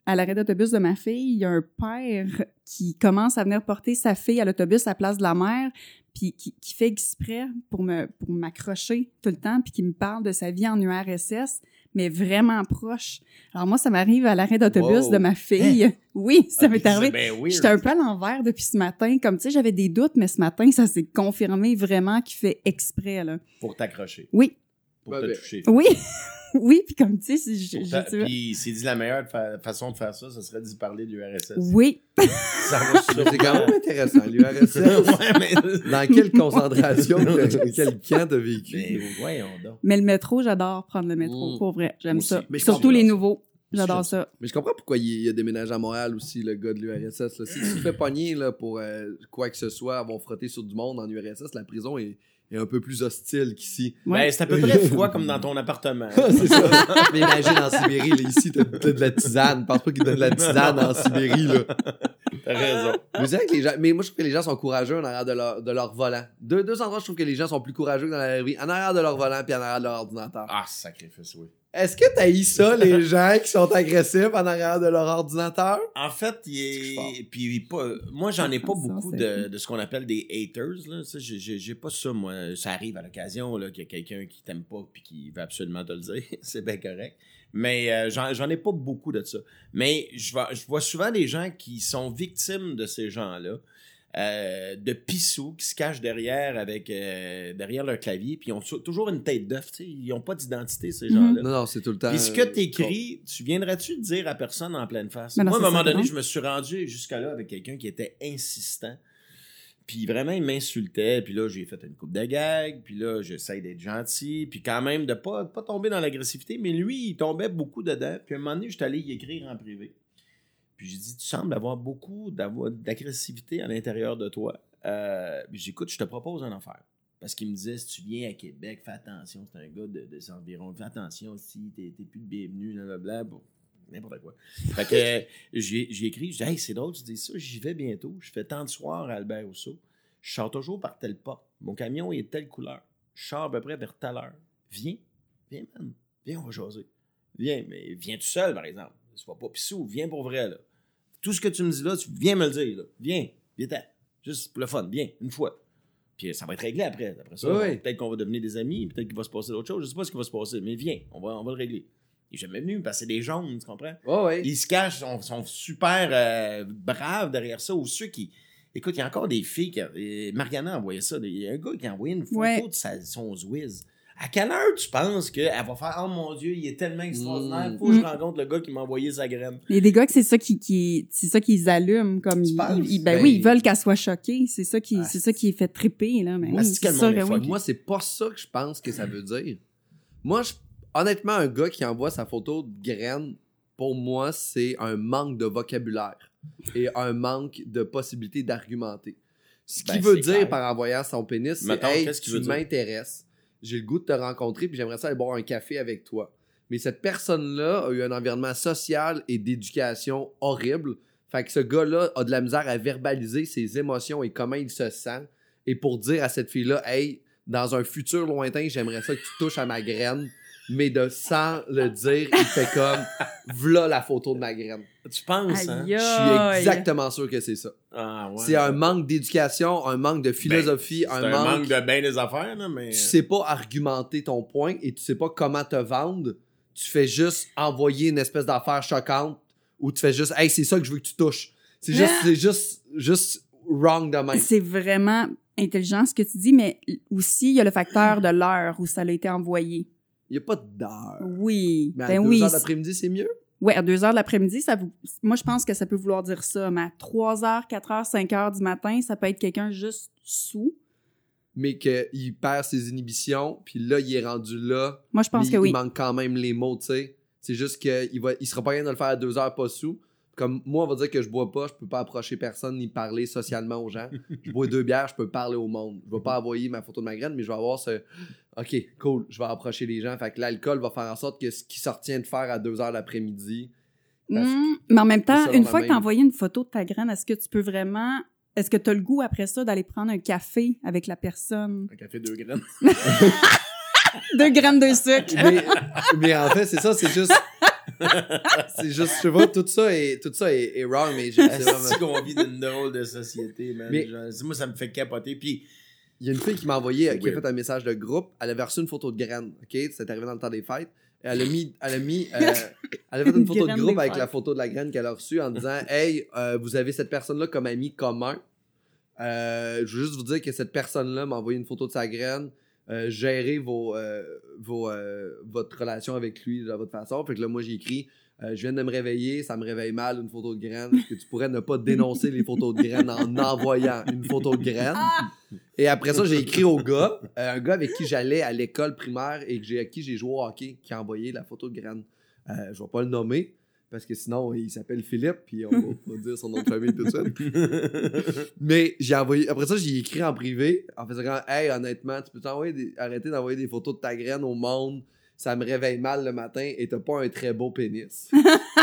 À l'arrêt d'autobus de ma fille, il y a un père qui commence à venir porter sa fille à l'autobus à la place de la mère, puis qui, qui fait exprès pour me pour m'accrocher tout le temps, puis qui me parle de sa vie en URSS, mais vraiment proche. Alors moi, ça m'arrive à l'arrêt d'autobus Wow. de ma fille. Oui, ça m'est arrivé. Oui. J'étais un peu à l'envers depuis ce matin. Comme tu sais, j'avais des doutes, mais ce matin, ça s'est confirmé vraiment qu'il fait exprès, là. Pour t'accrocher. Oui, Pour Ouais, te ben- toucher. oui, oui, puis comme tu sais, si je- je- ta- tu vois- Puis il s'est dit la meilleure fa- façon de faire ça, ce serait d'y parler de l'URSS. Oui, Ça va Mais C'est quand même intéressant, l'URSS. ouais, mais... Dans quelle concentration, que- quel camp t'as vécu? Mais voyons donc. mais le métro, j'adore prendre le métro, pour vrai. J'aime ça. Mais Surtout les nouveaux. J'adore ça. Mais je comprends pourquoi il, il a déménagé à Montréal aussi, le gars de l'URSS. là. Si tu te fais pogner là, pour euh, quoi que ce soit, avoir frotté sur du monde en URSS, la prison est, est un peu plus hostile qu'ici. Ouais. Ben, c'est à peu près froid comme dans ton appartement. c'est ça. Mais imagine en Sibérie, là, ici, t'as t'as de la tisane. Pense pas qu'ils donnent de la tisane en Sibérie, là. T'as raison. Mais, c'est vrai que les gens, mais moi, je trouve que les gens sont courageux en arrière de leur, de leur volant. Deux, deux endroits, je trouve que les gens sont plus courageux que dans la vie. En arrière de leur volant puis en arrière de leur ordinateur. Ah, sacrifice, oui. Est-ce que t'as eu ça, les gens qui sont agressifs en arrière de leur ordinateur? En fait, il est. Puis, pas... moi, j'en ai pas Ça, beaucoup de, de ce qu'on appelle des haters. Là. Ça, j'ai- pas ça, moi. Ça arrive à l'occasion là, qu'il y a quelqu'un qui t'aime pas puis qui veut absolument te le dire. c'est bien correct. Mais euh, j'en j'en ai pas beaucoup de ça. Mais je vois, je vois souvent des gens qui sont victimes de ces gens-là. Euh, de pissous qui se cachent derrière avec euh, derrière leur clavier puis ils ont toujours une tête d'œuf tu sais ils ont pas d'identité ces Mhm. gens-là Non, non, c'est tout le temps. puis ce que euh, t'écris, tu viendrais-tu le dire à personne en pleine face? Non, Moi, à un moment donné, je me suis rendu jusqu'à là avec quelqu'un qui était insistant. Puis vraiment, il m'insultait. Puis là, j'ai fait une coupe de gag. Puis là, j'essaye d'être gentil. Puis quand même, de pas, pas tomber dans l'agressivité. Mais lui, il tombait beaucoup dedans. Puis à un moment donné, j'étais allé y écrire en privé. Puis j'ai dit, tu sembles avoir beaucoup d'agressivité à l'intérieur de toi. Euh, puis j'ai dit, écoute, je te propose une affaire. Parce qu'il me disait, si tu viens à Québec, fais attention, c'est un gars de, de ces environs, fais attention si t'es plus de bienvenu, blablabla, bon, n'importe quoi. Fait que j'ai j'ai écrit, je dis, hey, c'est drôle, tu dis ça, j'y vais bientôt, je fais tant de soirs à Albert Rousseau, je sors toujours par telle porte, mon camion est de telle couleur, je sors à peu près vers telle heure, viens, viens, man, viens, on va jaser. Viens, mais viens tout seul, par exemple. Sois pas pissou, viens pour vrai, là. Tout ce que tu me dis là, tu viens me le dire, là. Viens, viens. Juste pour le fun, viens, une fois. Puis ça va être réglé après. Après ça, Oui. peut-être qu'on va devenir des amis, peut-être qu'il va se passer d'autres choses. Je sais pas ce qui va se passer, mais viens, on va, on va le régler. Il est jamais venu parce que c'est des jaunes, tu comprends? Ouais, ouais. Ils se cachent, sont, sont super euh, braves derrière ça. Ou ceux qui. Écoute, il y a encore des filles qui. euh, Mariana a envoyé ça. Il y a un gars qui a envoyé une photo Ouais. de sa, son Zwiz. À quelle heure tu penses qu'elle va faire Oh mon Dieu, il est tellement extraordinaire, Mm. faut que je rencontre le gars qui m'a envoyé sa graine. Il y a des gars que c'est ça qui, qui c'est ça qu'ils allument comme Tu ils, ben, Ben- oui, ils veulent qu'elle soit choquée, c'est ça qui Ah, c'est ça qui est fait triper là, mais oui, c'est oui. fuck. Moi, c'est pas ça que je pense que ça veut dire. Moi, je- honnêtement, un gars qui envoie sa photo de graine, pour moi, c'est un manque de vocabulaire et un manque de possibilité d'argumenter. Ce Ben, qu'il veut dire clair. par envoyant son pénis, c'est Hey, qu'il tu m'intéresses, j'ai le goût de te rencontrer, puis j'aimerais ça aller boire un café avec toi. Mais cette personne-là a eu un environnement social et d'éducation horrible. Fait que ce gars-là a de la misère à verbaliser ses émotions et comment il se sent. Et pour dire à cette fille-là, hey, dans un futur lointain, j'aimerais ça que tu touches à ma graine. Mais de sans le dire, il fait comme, v'là la photo de ma graine. Tu penses, hein? Je suis exactement sûr que c'est ça. Ah, ouais. C'est un manque d'éducation, un manque de philosophie, Ben, c'est un, manque. de bien des affaires, là, mais. Tu sais pas argumenter ton point et tu sais pas comment te vendre. Tu fais juste envoyer une espèce d'affaire choquante ou tu fais juste, hey, c'est ça que je veux que tu touches. C'est juste, Ah! c'est juste, juste wrong de même. C'est vraiment intelligent ce que tu dis, mais aussi il y a le facteur de l'heure où ça a été envoyé. Il y a pas d'heure. Oui, Mais à ben deux oui. heures d'après-midi, c'est mieux? Ouais, à 2 heures de l'après-midi, ça vous... moi, je pense que ça peut vouloir dire ça. Mais à 3 heures, 4 heures, 5 heures du matin, ça peut être quelqu'un juste sous. Mais qu'il perd ses inhibitions, puis là, il est rendu là. Moi, je pense mais que oui. Il manque quand même les mots, tu sais. C'est juste qu'il va, il sera pas rien de le faire à deux heures pas sous. Comme moi, on va dire que je bois pas, je peux pas approcher personne ni parler socialement aux gens. Je bois deux bières, je peux parler au monde. Je vais pas envoyer ma photo de ma graine, mais je vais avoir ce OK, cool, je vais approcher les gens. Fait que l'alcool va faire en sorte que ce qui se retient de faire à deux heures l'après-midi Hmm, mais en même temps, une fois que même- t'as envoyé une photo de ta graine, est-ce que tu peux vraiment... Est-ce que t'as le goût après ça d'aller prendre un café avec la personne? Un café deux graines. Deux graines de sucre. mais, mais en fait, c'est ça, c'est juste. c'est juste, je sais pas, tout ça est, tout ça est, est wrong, mais j'ai- vraiment. qu'on vit d'une drôle de société, man? Mais- Genre, moi, ça me fait capoter. Puis, Il y a une fille qui m'a envoyé, C'est qui a fait un message de groupe. Elle avait reçu une photo de graine, OK? C'est arrivé dans le temps des fêtes. Et elle a mis, elle a mis, euh, elle a fait une photo de groupe avec fêtes. la photo de la graine qu'elle a reçue en disant, hey, euh, vous avez cette personne-là comme ami commun. Euh, je veux juste vous dire que cette personne-là m'a envoyé une photo de sa graine. Euh, gérez vos, euh, vos, euh, votre relation avec lui de votre façon. Fait que là, moi, j'ai écrit euh, Je viens de me réveiller, ça me réveille mal, une photo de graine. Est-ce que tu pourrais ne pas dénoncer les photos de graines en envoyant une photo de graine Et après ça, j'ai écrit au gars, euh, un gars avec qui j'allais à l'école primaire et que j'ai, à qui j'ai joué au hockey, qui a envoyé la photo de graine. Euh, je vais pas le nommer. Parce que sinon, il s'appelle Philippe, puis on va pas dire son nom de famille tout de suite. Mais j'ai envoyé. Après ça, j'ai écrit en privé en faisant Hey, honnêtement, tu peux t'envoyer des- arrêter d'envoyer des photos de ta graine au monde. Ça me réveille mal le matin et t'as pas un très beau pénis.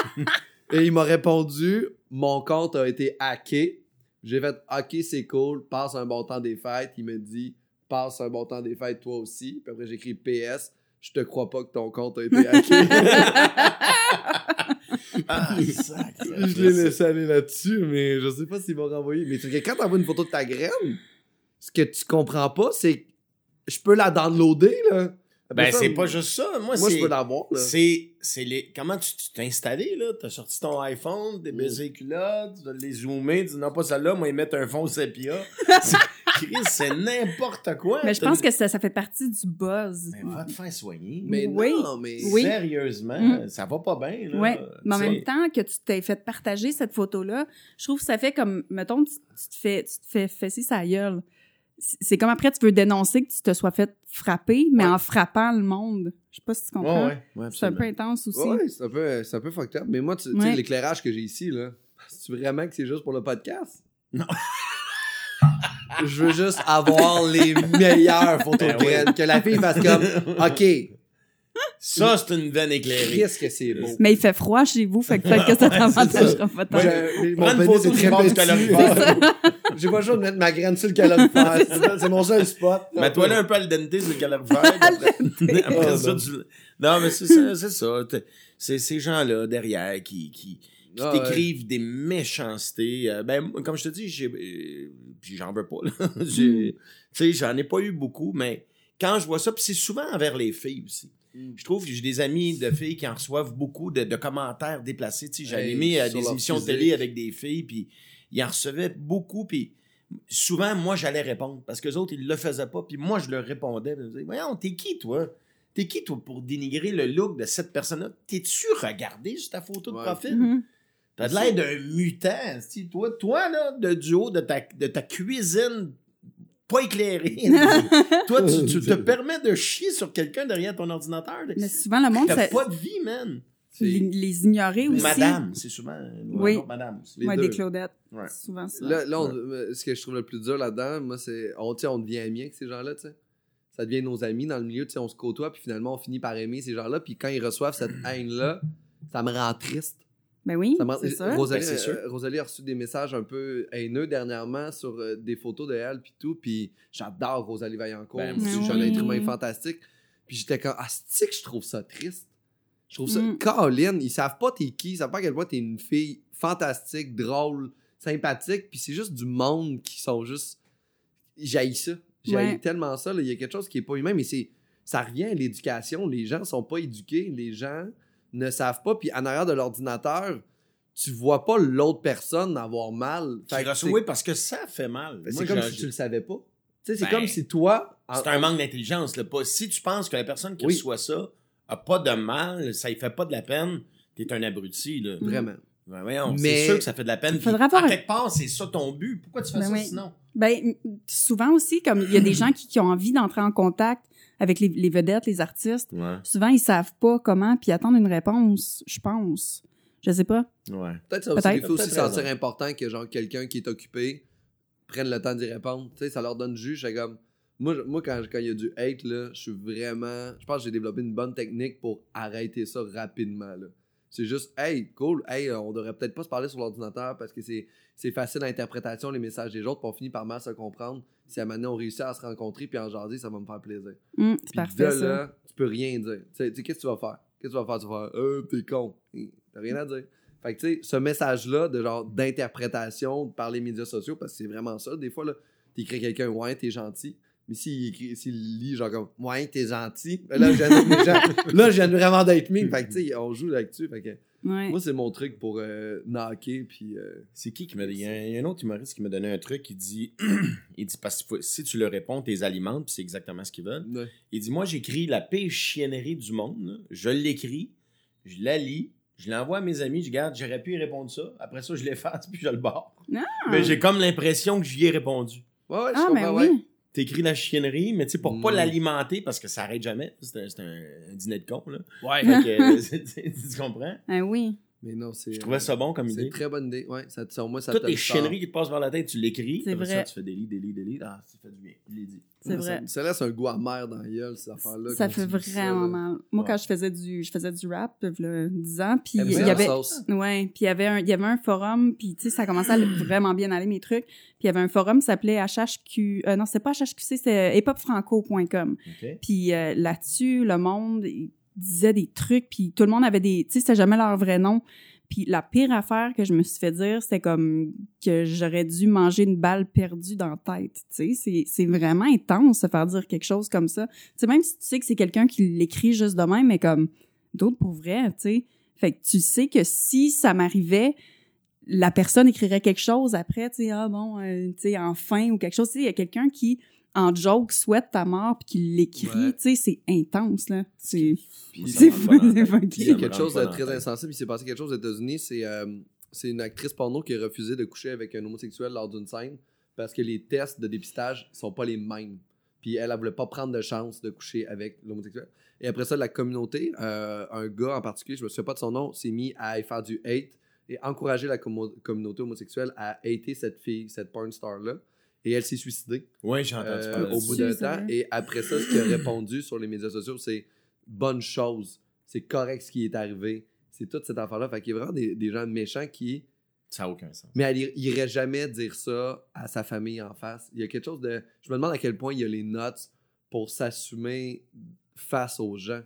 et il m'a répondu Mon compte a été hacké. J'ai fait Ok, c'est cool, passe un bon temps des fêtes. Il me dit Passe un bon temps des fêtes toi aussi. Puis après, j'ai écrit PS. Je te crois pas que ton compte a été hacké. ah, sac. je l'ai laissé aller là-dessus, mais je sais pas s'il va renvoyer. Mais c'est que quand t'envoies une photo de ta graine, ce que tu comprends pas, c'est que je peux la downloader, là. Après Ben, c'est pas juste ça. Moi, Moi, je c'est. peux l'avoir, là. C'est, c'est les. Comment tu t'es installé, là? T'as sorti ton iPhone, t'es Mm. baisé culottes, tu dois les zoomer, tu dis non, pas celle-là, moi, ils mettent un fond sépia. C'est- Chris, c'est n'importe quoi. Mais je pense que ça, ça fait partie du buzz. Mais va te faire soigner. Mais Oui. non, mais. Oui. Sérieusement, Mm. ça va pas bien, là. Ouais, mais en même temps que tu t'es fait partager cette photo-là, je trouve que ça fait comme, mettons, tu, tu te fais, tu te fais fesser sa gueule. C'est comme après, tu veux dénoncer que tu te sois fait frapper, mais Ouais. en frappant le monde. Je sais pas si tu comprends. Ouais, ouais, ouais, C'est un peu intense aussi. Ouais, c'est un peu, c'est un peu fucked up. Mais moi, tu tu sais, l'éclairage que j'ai ici, là, c'est vraiment que c'est juste pour le podcast? Non. Je veux juste avoir les meilleures photos Ben de oui. Que la fille fasse comme, OK, Ça, c'est une veine éclairée. qu'est-ce que c'est beau. Mais il fait froid chez vous, fait que peut-être que ça t'avantagera pas tant. Je- mais une pénis est très petit. calorifère. J'ai pas le choix de mettre ma graine sur le calorifère. C'est mon seul spot. Mets-toi là un peu al dente sur le calorifère. après, après ça, non. tu... Non, mais c'est ça, c'est ça. C'est ces gens-là derrière qui, qui, qui Ah, ouais. t'écrivent des méchancetés. Euh, ben, comme je te dis, j'ai, euh, puis j'en veux pas. là. Sais, j'en ai pas eu beaucoup, mais quand je vois ça, puis c'est souvent envers les filles aussi. Mm. Je trouve que j'ai des amis de filles qui en reçoivent beaucoup de, de commentaires déplacés. Tu sais, j'ai Hey, animé à sur des émissions de télé avec des filles, puis ils en recevaient beaucoup, puis souvent, moi, j'allais répondre, parce que les autres, ils le faisaient pas, puis moi, je leur répondais, je disais, voyons, t'es qui, toi? T'es qui, toi, pour dénigrer le look de cette personne-là? T'es-tu regardé sur ta photo de Ouais. profil? Mhm. T'as de l'air d'un mutant, si toi, toi, là, de du haut de ta, de ta cuisine pas éclairée. toi, tu, tu te permets de chier sur quelqu'un derrière ton ordinateur. Mais souvent, le monde, T'as ça- pas de vie, man. les, les ignorer aussi. Madame, c'est souvent. Oui. non, Madame aussi. Les Ouais, deux. des Claudettes. Ouais. C'est souvent ça. Là, là on- euh, ce que je trouve le plus dur là-dedans, moi, c'est. On devient amis avec ces gens-là, tu sais. Ça devient nos amis dans le milieu, tu sais, on se côtoie, puis finalement, on finit par aimer ces gens-là, puis quand ils reçoivent cette haine-là, ça me rend triste. Ben oui, c'est ça. Rosalie, Ben, c'est sûr. euh, Rosalie a reçu des messages un peu haineux dernièrement sur euh, des photos de elle, puis tout, puis j'adore Rosalie Vaillancourt, Ben, c'est oui. un être humain fantastique. Puis j'étais comme, ah, que je trouve ça triste. Je trouve ça. Mm. Caroline, ils savent pas t'es qui, ils savent pas à quel point t'es une fille fantastique, drôle, sympathique, puis c'est juste du monde qui sont juste. J'haïs ça. J'haïs Ouais. tellement ça. Il y a quelque chose qui est pas humain, mais c'est. Ça revient à l'éducation. Les gens sont pas éduqués. Les gens ne savent pas. Puis en arrière de l'ordinateur, tu vois pas l'autre personne avoir mal. Fait que c'est- oui, parce que ça fait mal. c'est Moi, comme si tu le savais pas. Tu sais, c'est Ben, comme si toi. en- C'est un manque d'intelligence. Pas, si tu penses que la personne qui Oui. reçoit ça a pas de mal, ça ne fait pas de la peine, t'es un abruti. Là. Vraiment. Ben voyons, Mais- c'est sûr que ça fait de la peine. Puis, avoir à quelque part, c'est ça ton but. Pourquoi tu fais Ben ça oui. sinon? Ben, souvent aussi, comme il y a des gens qui, qui ont envie d'entrer en contact avec les, les vedettes, les artistes, Ouais. souvent ils savent pas comment, puis attendent une réponse, je pense. Je sais pas. Ouais. Peut-être ça aussi, il faut aussi sentir raison. important que genre quelqu'un qui est occupé prenne le temps d'y répondre. Tu sais, ça leur donne juste. J'étais comme. Moi, je- moi quand quand il y a du hate, là, je suis vraiment. Je pense que j'ai développé une bonne technique pour arrêter ça rapidement. Là. C'est juste, hey, cool, hey, on devrait peut-être pas se parler sur l'ordinateur parce que c'est c'est facile l'interprétation, les messages des autres, puis on finit par mal se comprendre. Si à un moment donné, on réussit à se rencontrer puis en jaser, ça va me faire plaisir. Hum, c'est parfait, de ça. là, tu peux rien dire. Tu sais, qu'est-ce que tu vas faire? Qu'est-ce que tu vas faire? Tu vas faire, euh, t'es con. T'as rien à dire. Fait que, tu sais, ce message-là de genre d'interprétation par les médias sociaux, parce que c'est vraiment ça, des fois, là, t'écris quelqu'un, ouais, t'es gentil. Mais s'il écrit, s'il lit genre comme, ouais, t'es gentil. Là, je viens de- je- là, je viens vraiment d'être mis. Fait que, tu sais, on joue là-dessus. Fait que, Ouais. moi, c'est mon truc pour euh, knocker, puis. euh, C'est qui qui m'a dit? Il y, a un- il y a un autre humoriste qui m'a donné un truc. Il dit, il dit parce que si tu leur réponds, tu les alimentes, puis c'est exactement ce qu'ils veulent. ouais. Il dit Moi, j'écris la pire chiennerie du monde. Je l'écris, je la lis, je l'envoie à mes amis, je garde, j'aurais pu y répondre ça. Après ça, je l'efface, puis je le barre. Mais j'ai comme l'impression que j'y ai répondu. Ouais, ouais, je Ah, comprends, ben ouais. T'écris la chiennerie, mais tu sais, pour pas Mm. l'alimenter, parce que ça arrête jamais. C'est un, dîner de con, là. Ouais. Fait que, tu comprends? Ah oui. Mais non, c'est. Je trouvais ça bon comme C'est idée. une très bonne idée. Ouais, ça, ça, au moins, ça Toutes te les chienneries qui te passent par la tête, tu l'écris. C'est vrai. Ça, tu fais des lits, des lits, des lits. Ah, ça fait du bien. Je l'ai dit. C'est vrai. Ça, ça laisse un goût amer dans la gueule, ces affaires-là. Ça fait vraiment mal. Moi, Ouais. quand je faisais du, je faisais du rap, là, 10 ans, puis il y avait, sauce? ouais, puis il y avait un, il y avait un forum, puis tu sais, ça commençait à vraiment bien aller mes trucs. Puis il y avait un forum qui s'appelait HHQ, euh, non, c'est pas HHQC, c'est hiphopfranco.com. OK? Puis euh, là-dessus, le monde il disait des trucs, puis tout le monde avait des... Tu sais, c'était jamais leur vrai nom. Puis la pire affaire que je me suis fait dire, c'était comme que j'aurais dû manger une balle perdue dans la tête. Tu sais, c'est- vraiment intense de se faire dire quelque chose comme ça. Tu sais, même si tu sais que c'est quelqu'un qui l'écrit juste de même, mais comme d'autres pour vrai, tu sais. Fait que tu sais que si ça m'arrivait, la personne écrirait quelque chose après, tu sais, ah bon, euh, tu sais, enfin, ou quelque chose. Tu sais, il y a quelqu'un qui, en joke, souhaite ta mort puis qui l'écrit, Ouais. tu sais, c'est intense, là. C'est... C'est quelque chose de très insensible. Il s'est passé quelque chose aux États-Unis. C'est euh, c'est une actrice porno qui a refusé de coucher avec un homosexuel lors d'une scène parce que les tests de dépistage sont pas les mêmes. Puis elle, elle voulait pas prendre de chance de coucher avec l'homosexuel. Et après ça, la communauté, euh, un gars en particulier, je me souviens pas de son nom, s'est mis à faire du hate et encourager la communauté homosexuelle à hater cette fille, cette porn star-là. Et elle s'est suicidée. Oui, j'ai entendu Euh, parler au bout d'un temps. Et après ça, ce qu'il a répondu sur les médias sociaux, c'est bonne chose. C'est correct ce qui est arrivé. C'est toute cette affaire-là. Fait qu'il y a vraiment des, des gens méchants qui. Ça n'a aucun sens. Mais elle ir- irait jamais dire ça à sa famille en face. Il y a quelque chose de. Je me demande à quel point il y a les notes pour s'assumer face aux gens.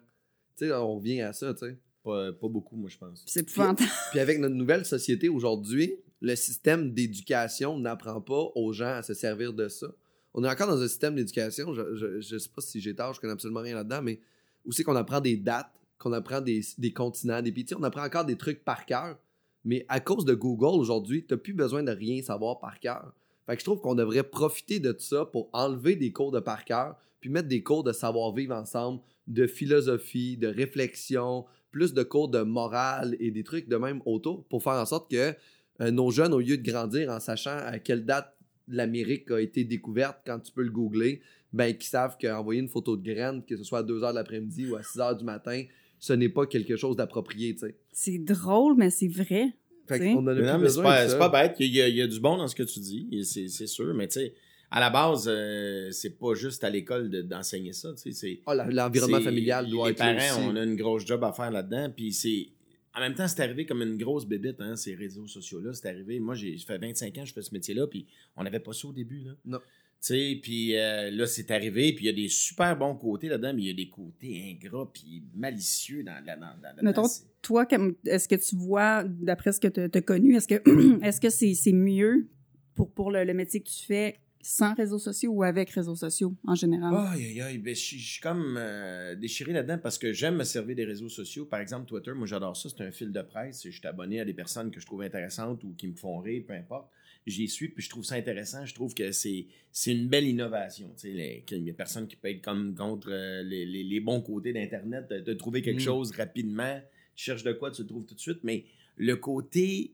Tu sais, on vient à ça, tu sais. Pas, pas beaucoup, moi, je pense. C'est épouvantable. Puis avec notre nouvelle société aujourd'hui, le système d'éducation n'apprend pas aux gens à se servir de ça. On est encore dans un système d'éducation, je, je sais pas si j'ai tort, je connais absolument rien là-dedans, mais où c'est qu'on apprend des dates, qu'on apprend des, continents, des pays, on apprend encore des trucs par cœur, mais à cause de Google aujourd'hui, tu n'as plus besoin de rien savoir par cœur. Fait que je trouve qu'on devrait profiter de ça pour enlever des cours de par cœur, puis mettre des cours de savoir-vivre ensemble, de philosophie, de réflexion, plus de cours de morale et des trucs de même autour pour faire en sorte que nos jeunes, au lieu de grandir en sachant à quelle date l'Amérique a été découverte quand tu peux le googler, ben qu'ils savent qu'envoyer une photo de graine, que ce soit à 2 h de l'après-midi ou à 6 h du matin, ce n'est pas quelque chose d'approprié, tu sais. C'est drôle, mais c'est vrai. Fait qu'on en a Mais plus non, mais c'est besoin pas, c'est bête. Il y, a, il y a du bon dans ce que tu dis, c'est sûr, mais tu sais, à la base, euh, c'est pas juste à l'école de- d'enseigner ça. tu sais, c'est- Ah, L'environnement familial doit les être là parents, aussi. on a une grosse job à faire là-dedans, puis c'est... En même temps, c'est arrivé comme une grosse bébite, hein, ces réseaux sociaux-là. C'est arrivé. Moi, j'ai fait 25 ans que je fais ce métier-là, puis on n'avait pas ça au début, là. Non. Tu sais, puis euh, là, c'est arrivé, puis il y a des super bons côtés là-dedans, mais il y a des côtés ingrats puis malicieux dans la... Dans, dans, dans- Mettons, toi, comme est-ce que tu vois, d'après ce que tu as connu, est-ce que est-ce que c'est c'est mieux pour, pour le, le métier que tu fais sans réseaux sociaux ou avec réseaux sociaux en général? Aïe, aïe, aïe. Ben, je suis- comme euh, déchiré là-dedans parce que j'aime me servir des réseaux sociaux. Par exemple, Twitter, moi, j'adore ça. C'est un fil de presse. Je suis abonné à des personnes que je trouve intéressantes ou qui me font rire, peu importe. J'y suis, puis je trouve ça intéressant. Je trouve que c'est c'est une belle innovation. Tu sais, les- qu'il y a personne qui peut être comme contre euh, les, les- les bons côtés d'Internet, de, de trouver quelque Mm. chose rapidement. Tu cherches de quoi, tu le trouves tout de suite. Mais le côté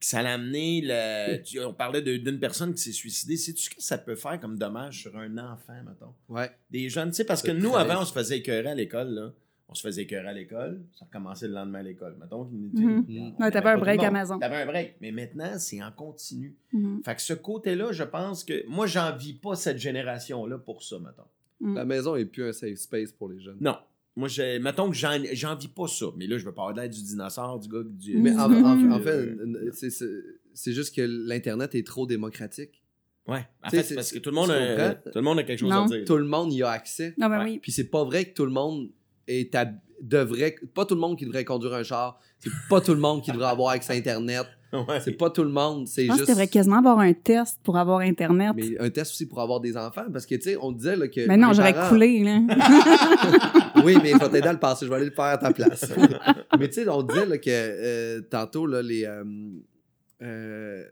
ça l'a amené, le- tu- on parlait de- d'une personne qui s'est suicidée. Sais-tu ce que ça peut faire comme dommage sur un enfant, mettons? Ouais. des jeunes, tu sais, parce que nous, très- avant, on se faisait écœurer à l'école, là. On se faisait écœurer à l'école, ça recommençait le lendemain à l'école. Mettons, on- on Ouais, t'avais un break à maison. T'avais un break. Mais maintenant, c'est en continu. Mhm. Fait que ce côté-là, je pense que moi, j'envie pas cette génération-là pour ça, mettons. Mhm. La maison est plus un safe space pour les jeunes. Non. Moi, j'ai, mettons que j'en, j'en vis pas ça. Mais là, je veux pas avoir du dinosaure, du gars du. Mais en, en- en fait, Euh, c'est- c'est c'est juste que l'Internet est trop démocratique. Ouais. En fait, c'est- c'est parce que tout le monde a, tout le monde a quelque chose Non. à dire. Tout le monde y a accès. Ah ben Ouais. oui. Puis c'est pas vrai que tout le monde est hab- devrait pas tout le monde qui devrait conduire un char, c'est pas tout le monde qui devrait avoir accès à internet, Ouais. c'est pas tout le monde, c'est Je pense juste que tu devrais quasiment avoir un test pour avoir Internet. Mais, mais un test aussi pour avoir des enfants parce que tu sais on disait là, que non, les j'aurais parents- coulé, là. Oui, mais il faut t'aider à le passer, je vais aller le faire à ta place. mais tu sais on disait là, que euh, tantôt là les euh, euh,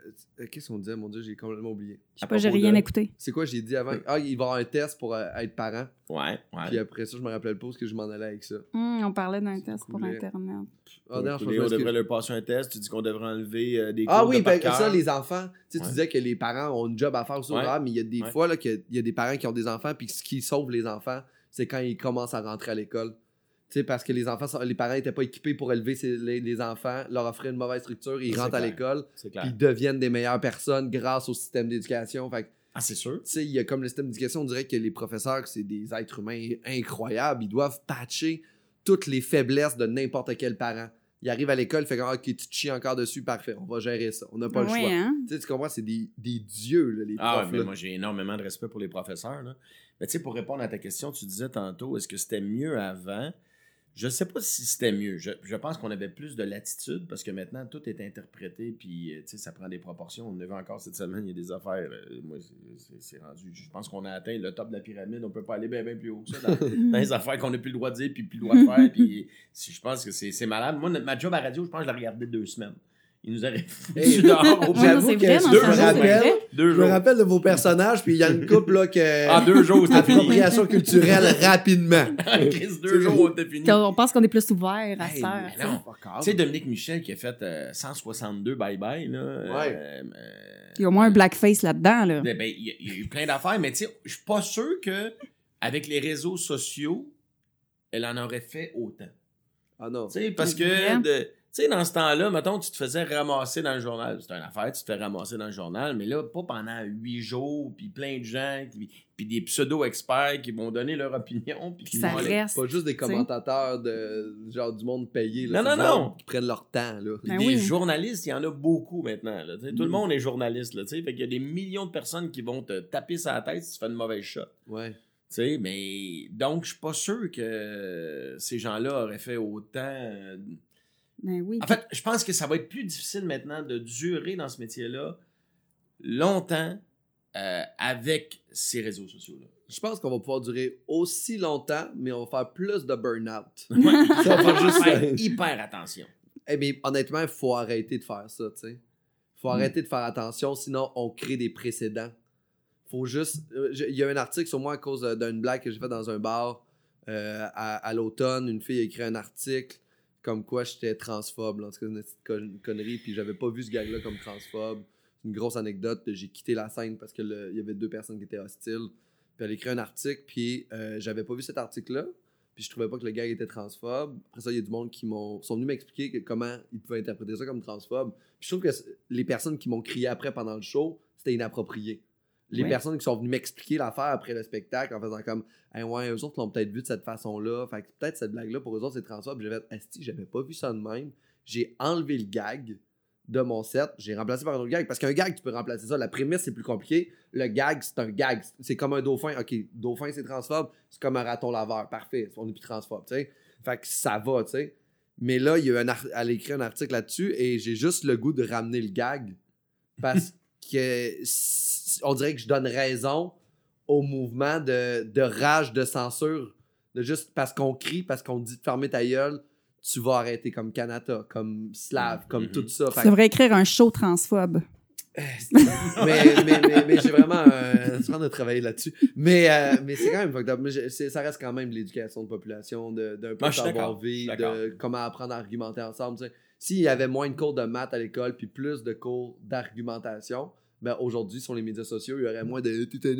qu'est-ce qu'on disait? Mon dieu, j'ai complètement oublié. Je sais pas, j'ai rien de- écouté. C'est quoi j'ai dit avant? Ah, il va y avoir un test pour euh, être parent. Ouais, ouais. Puis après ça, je me rappelle pas est-ce que je m'en allais avec ça. Hum, on parlait d'un test pour. Internet. Ah, d'ailleurs, je on que- devrait leur passer un test. Tu dis qu'on devrait enlever euh, des Ah oui, de ben, ça, les enfants. Tu sais, tu disais que les parents ont une job à faire aussi au Ouais. mais il y a des Ouais. fois là, qu'il y a des parents qui ont des enfants, puis ce qui sauve les enfants, c'est quand ils commencent à rentrer à l'école. Tu sais, parce que les enfants, sont- les parents n'étaient pas équipés pour élever les, les enfants, leur offrir une mauvaise structure, ils rentrent à l'école, puis ils deviennent des meilleures personnes grâce au système d'éducation. Fait Ah, c'est sûr. tu sais, il y a comme le système d'éducation, on dirait que les professeurs, c'est des êtres humains incroyables. Ils doivent patcher toutes les faiblesses de n'importe quel parent. Ils arrivent à l'école, fait comme, ok, tu te chies encore dessus, parfait, on va gérer ça. On n'a pas le choix. hein? Tu sais, tu comprends, c'est des, des dieux, là, les Ah, profs. mais là. moi, j'ai énormément de respect pour les professeurs. Là. Mais tu sais, pour répondre à ta question, tu disais tantôt, est-ce que c'était mieux avant? Je ne sais pas si c'était mieux. Je, je pense qu'on avait plus de latitude parce que maintenant, tout est interprété, puis euh, tu sais, ça prend des proportions. On a vu encore cette semaine, il y a des affaires. euh, moi, c'est- rendu. Je pense qu'on a atteint le top de la pyramide. On peut pas aller bien, bien plus haut que ça dans, dans les affaires qu'on n'a plus le droit de dire, puis plus le droit de faire. puis je pense que c'est malade. Moi, ma job à radio, je pense que je l'ai regardé deux semaines. Il nous aurait foutu dehors J'avoue que je rappelle, deux je me rappelle de vos personnages, puis il y a une couple là que. En deux jours, c'était fini. Appropriation culturelle rapidement. Chris, deux jours, on était fini. On pense qu'on est plus ouvert à Hey, ça. non. Tu sais, Dominique Michel qui a fait euh, 162 bye-bye, là. Ouais. euh, euh, Il y a au moins un blackface là-dedans, là. ben, ben, il y, a- il y a eu plein d'affaires, mais tu sais, je suis pas sûr que avec les réseaux sociaux, elle en aurait fait autant. Ah non. Tu sais, parce que, de- tu sais, dans ce temps-là, mettons, tu te faisais ramasser dans le journal. C'est une affaire, tu te fais ramasser dans le journal, mais là, pas pendant huit jours, puis plein de gens, puis, puis des pseudo-experts qui vont donner leur opinion. Puis qui ça vont aller- reste. Pas juste des commentateurs de genre du monde payé. Là, Non, non, non. Qui prennent leur temps. Là. Puis Ben des oui. journalistes, il y en a beaucoup maintenant. là. Tout le Mm. monde est journaliste. Là, tu sais. fait qu'il y a des millions de personnes qui vont te taper sur la tête si tu fais une mauvaise shot. Ouais. Tu sais, mais donc, je suis pas sûr que ces gens-là auraient fait autant. Ben oui. En fait, je pense que ça va être plus difficile maintenant de durer dans ce métier-là longtemps euh, avec ces réseaux sociaux-là. Je pense qu'on va pouvoir durer aussi longtemps, mais on va faire plus de burn-out. Ouais. Ça va faire juste Faire hyper attention. Eh mais honnêtement, il faut arrêter de faire ça, tu sais. Mm. faut arrêter de faire attention, sinon on crée des précédents. Faut juste... euh, Il y a un article sur moi à cause euh, d'une blague que j'ai fait dans un bar euh, à, à l'automne. Une fille a écrit un article comme quoi j'étais transphobe. En tout cas, une petite con- connerie, puis j'avais pas vu ce gag-là comme transphobe. Une grosse anecdote. J'ai quitté la scène parce que il y avait deux personnes qui étaient hostiles. Puis elle écrit un article, puis euh, j'avais pas vu cet article-là. Puis je trouvais pas que le gars était transphobe. Après ça, il y a du monde qui m'ont sont venus m'expliquer que- comment ils pouvaient interpréter ça comme transphobe. Puis je trouve que les personnes qui m'ont crié après pendant le show, c'était inapproprié. Les Ouais. personnes qui sont venues m'expliquer l'affaire après le spectacle en faisant comme hey, ouais, eux autres l'ont peut-être vu de cette façon-là. Fait que peut-être cette blague-là pour eux autres c'est transphobe. Puis J'ai fait Esti, j'avais pas vu ça de même. J'ai enlevé le gag de mon set, j'ai remplacé par un autre gag. Parce qu'un gag, tu peux remplacer ça. La prémisse, c'est plus compliqué. Le gag, c'est un gag. C'est comme un dauphin. OK, dauphin, c'est transphobe. C'est comme un raton laveur. Parfait. On est plus transphobe, tu sais. Fait que ça va, tu sais. Mais là, il y a un elle a écrit un article là-dessus et j'ai juste le goût de ramener le gag. Parce que on dirait que je donne raison au mouvement de, de rage, de censure. De juste parce qu'on crie, parce qu'on dit de fermer ta gueule, tu vas arrêter comme Kanata, comme Slav, comme Mhm. tout ça. Fait Tu que- devrais écrire un show transphobe. mais, mais, mais, mais j'ai vraiment euh, c'est vraiment de travailler là-dessus. Mais, euh, mais c'est quand même fucked up. Ça reste quand même de l'éducation de population, de- d'un peu Moi, je suis savoir vivre, de comment apprendre à argumenter ensemble. S'il y avait moins de cours de maths à l'école puis plus de cours d'argumentation, ben aujourd'hui, sur les médias sociaux, il y aurait moins de tout un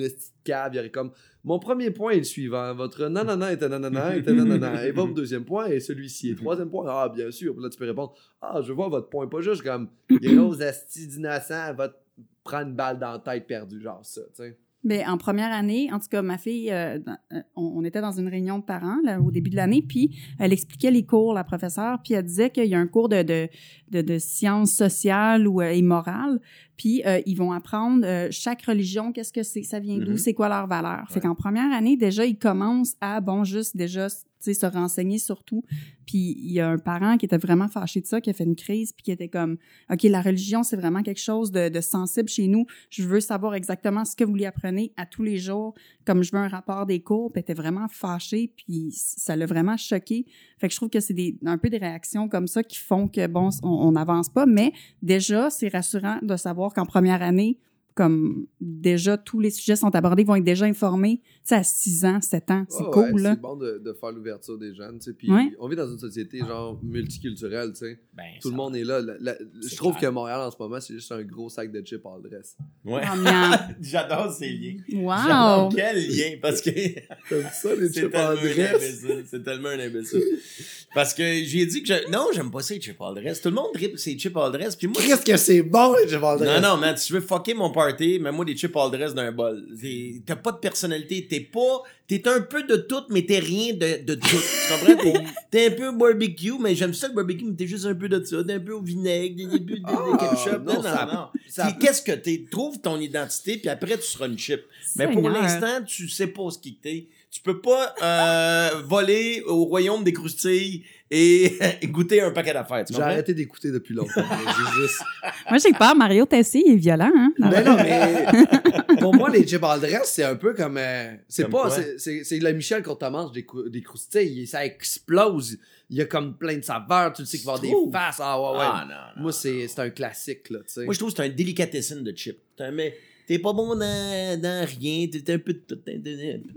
cave. Il y aurait comme mon premier point est le suivant. Votre nanana était nanana était nanana. Et votre deuxième point est celui-ci. Et troisième point, ah, bien sûr. Puis là, tu peux répondre, ah, je vois votre point. Pas juste comme gros esti d'innocent, va te prendre une balle dans la tête perdue, genre ça, tu sais. Mais en première année, en tout cas, ma fille, euh, euh, on, on était dans une réunion de parents là, au début de l'année, puis elle expliquait les cours, la professeure, puis elle disait qu'il y a un cours de, de, de, de sciences sociales ou euh, et morales, puis euh, ils vont apprendre euh, chaque religion, qu'est-ce que c'est, ça vient d'où, Mhm. c'est quoi leur valeur. Fait Ouais. qu'en première année, déjà, ils commencent à, bon, juste déjà, tu sais, se renseigner sur tout. Puis il y a un parent qui était vraiment fâché de ça, qui a fait une crise, puis qui était comme, OK, la religion, c'est vraiment quelque chose de, de sensible chez nous. Je veux savoir exactement ce que vous lui apprenez à tous les jours, comme je veux un rapport des cours. Puis elle était vraiment fâchée, puis ça l'a vraiment choqué. Fait que je trouve que c'est des, un peu des réactions comme ça qui font que, bon, on on n'avance pas. Mais déjà, c'est rassurant de savoir qu'en première année, comme déjà tous les sujets sont abordés, ils vont être déjà informés, tu sais, à 6 ans, 7 ans. C'est cool, ouais, là. C'est bon de, de faire l'ouverture des jeunes, tu sais. Puis Ouais. on vit dans une société genre multiculturelle, tu sais. Ben, Tout ça- le monde est là. La- la- C'est je trouve clair. que Montréal en ce moment, c'est juste un gros sac de chips all dress. Ouais. Oh. J'adore ces liens. Wow! J'adore quel lien, parce que ça, les c'est chips tellement all un dress? imbécile. C'est tellement un imbécile. Parce que j'ai dit que je... non, j'aime pas ça, les chips all dress. Tout le monde tripe ces chips all dress. Puis moi, Qu'est-ce que c'est bon, les chips all dress? Non, non, man, tu veux fucker mon party, mets-moi des chips all dress d'un bol. T'as pas de personnalité, t'es pas... T'es un peu de tout, mais t'es rien de, de tout. Tu comprends? T'es- T'es un peu barbecue, mais j'aime ça le barbecue, mais t'es juste un peu de ça. T'es un peu au vinaigre, t'es un peu de, de Ah, ketchup. non, Non, non, ça- non. Qu'est-ce que t'es? Trouve ton identité, puis après, tu seras une chip. Mais pour l'instant, tu sais pas ce qui que t'es. Tu peux pas euh, voler au royaume des croustilles et goûter un paquet d'affaires. Tu J'ai arrêté d'écouter depuis longtemps. Juste- Moi, j'ai peur. Mario Tessier, il est violent, hein? Mais non, mais pour moi, les chips dress, c'est un peu comme. euh, c'est pas. c'est- C'est c'est le Michel quand tu manges des, des croustilles. Ça explose. Il y a comme plein de saveurs. Tu le sais qu'il va y avoir des faces. Ah ouais, ouais. Ah, non, non, moi, c'est c'est un classique, là, tu sais. Moi, je trouve que c'est un délicatessen de chip. T'as- Mais t'es pas bon dans, dans rien. T'es un peu de tout.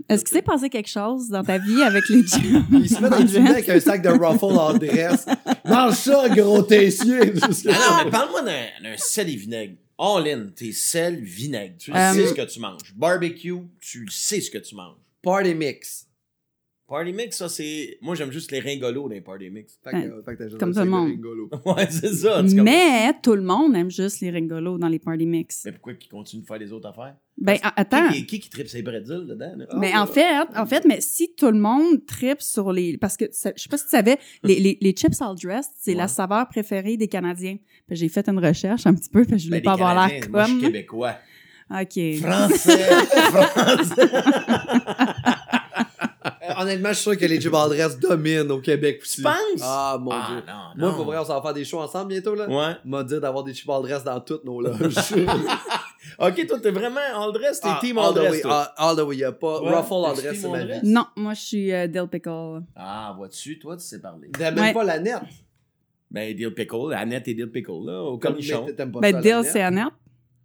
Est-ce qu'il s'est passé quelque chose dans ta vie avec les chips? Il se met dans le avec un sac de Ruffle en dress. Mange ça, gros tessier! Ah non, mais parle-moi d'un d'un sel et vinaigre. All in, t'es sel, vinaigre. Tu Euh, sais ce que tu manges. Barbecue, tu sais ce que tu manges. Party mix. Party mix, ça, c'est. Moi, j'aime juste les ringolos dans les party mix. Fait que, Ouais. fait que juste Comme tout le de monde. Ouais, c'est ça. Mais tout le monde aime juste les ringolos dans les party mix. Mais pourquoi qu'ils continuent de faire les autres affaires? Ben, attends. Qui, qui, qui tripe ses bretzels dedans? Là? Mais Ah, en fait, en fait, mais si tout le monde tripe sur les, parce que ça- je sais pas si tu savais, les, les, les chips all dressed, c'est la saveur préférée des Canadiens. Puis J'ai fait une recherche un petit peu, puis je voulais Ben, pas avoir l'air Canadiens, Moi, je suis comme. québécois. Ok. Français. Français. Honnêtement, je suis sûr que les chips all dress dominent au Québec aussi. Tu penses? Ah, mon Ah, dieu. non, Moi, non. pour vrai, on s'en va faire des shows ensemble bientôt, là. Ouais. m'a dit d'avoir des chips all dress dans toutes nos loges. Ok, toi, t'es vraiment all dress, t'es Ah, team all all the dress. way, toi. all, the way. Y a pas. Ouais, Ruffle all t'es dress, team c'est ma vie. Non, moi, je suis euh, dill pickle. Ah, vois-tu, toi, tu sais parler. T'aimes même Ouais. pas la nette. Ben, dill pickle, Annette et dill pickle, là, au cornichon. Mais T'aimes pas Ben, dill, c'est Annette.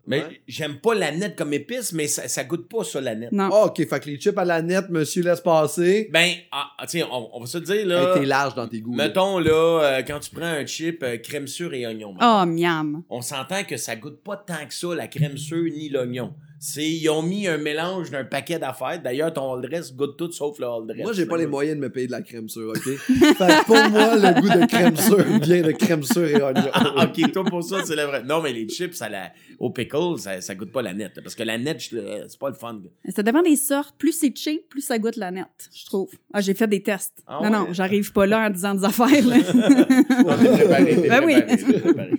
Mais Ouais. j'aime pas la nette comme épice, mais ça, ça goûte pas ça, la nette. Non. Ah, ok, fait que les chips à la nette, monsieur laisse passer. Ben, ah, ah, tiens, on, on va se le dire, Hey, là. T'es large dans tes goûts. Mettons, là, euh, quand tu prends un chip euh, crème sûre et oignon, Oh, miam. on s'entend que ça goûte pas tant que ça, la crème sûre ni l'oignon. C'est, ils ont mis un mélange d'un paquet d'affaires. D'ailleurs, ton all dress goûte tout sauf le all dress. Moi, j'ai pas les moyens de me payer de la crème sûre, ok? fait que pour moi, le goût de crème sûre vient de crème sûre et oignon. Ok, toi pour ça, c'est la vraie. Non, mais les chips, ça la... au pickle, ça, ça goûte pas la nette. Parce que la nette, euh, c'est pas le fun. Ça dépend des sortes. Plus c'est cheap, plus ça goûte la nette, je trouve. Ah, j'ai fait des tests. Ah non, non, j'arrive pas là en disant des affaires, là. Ben oui. préparé.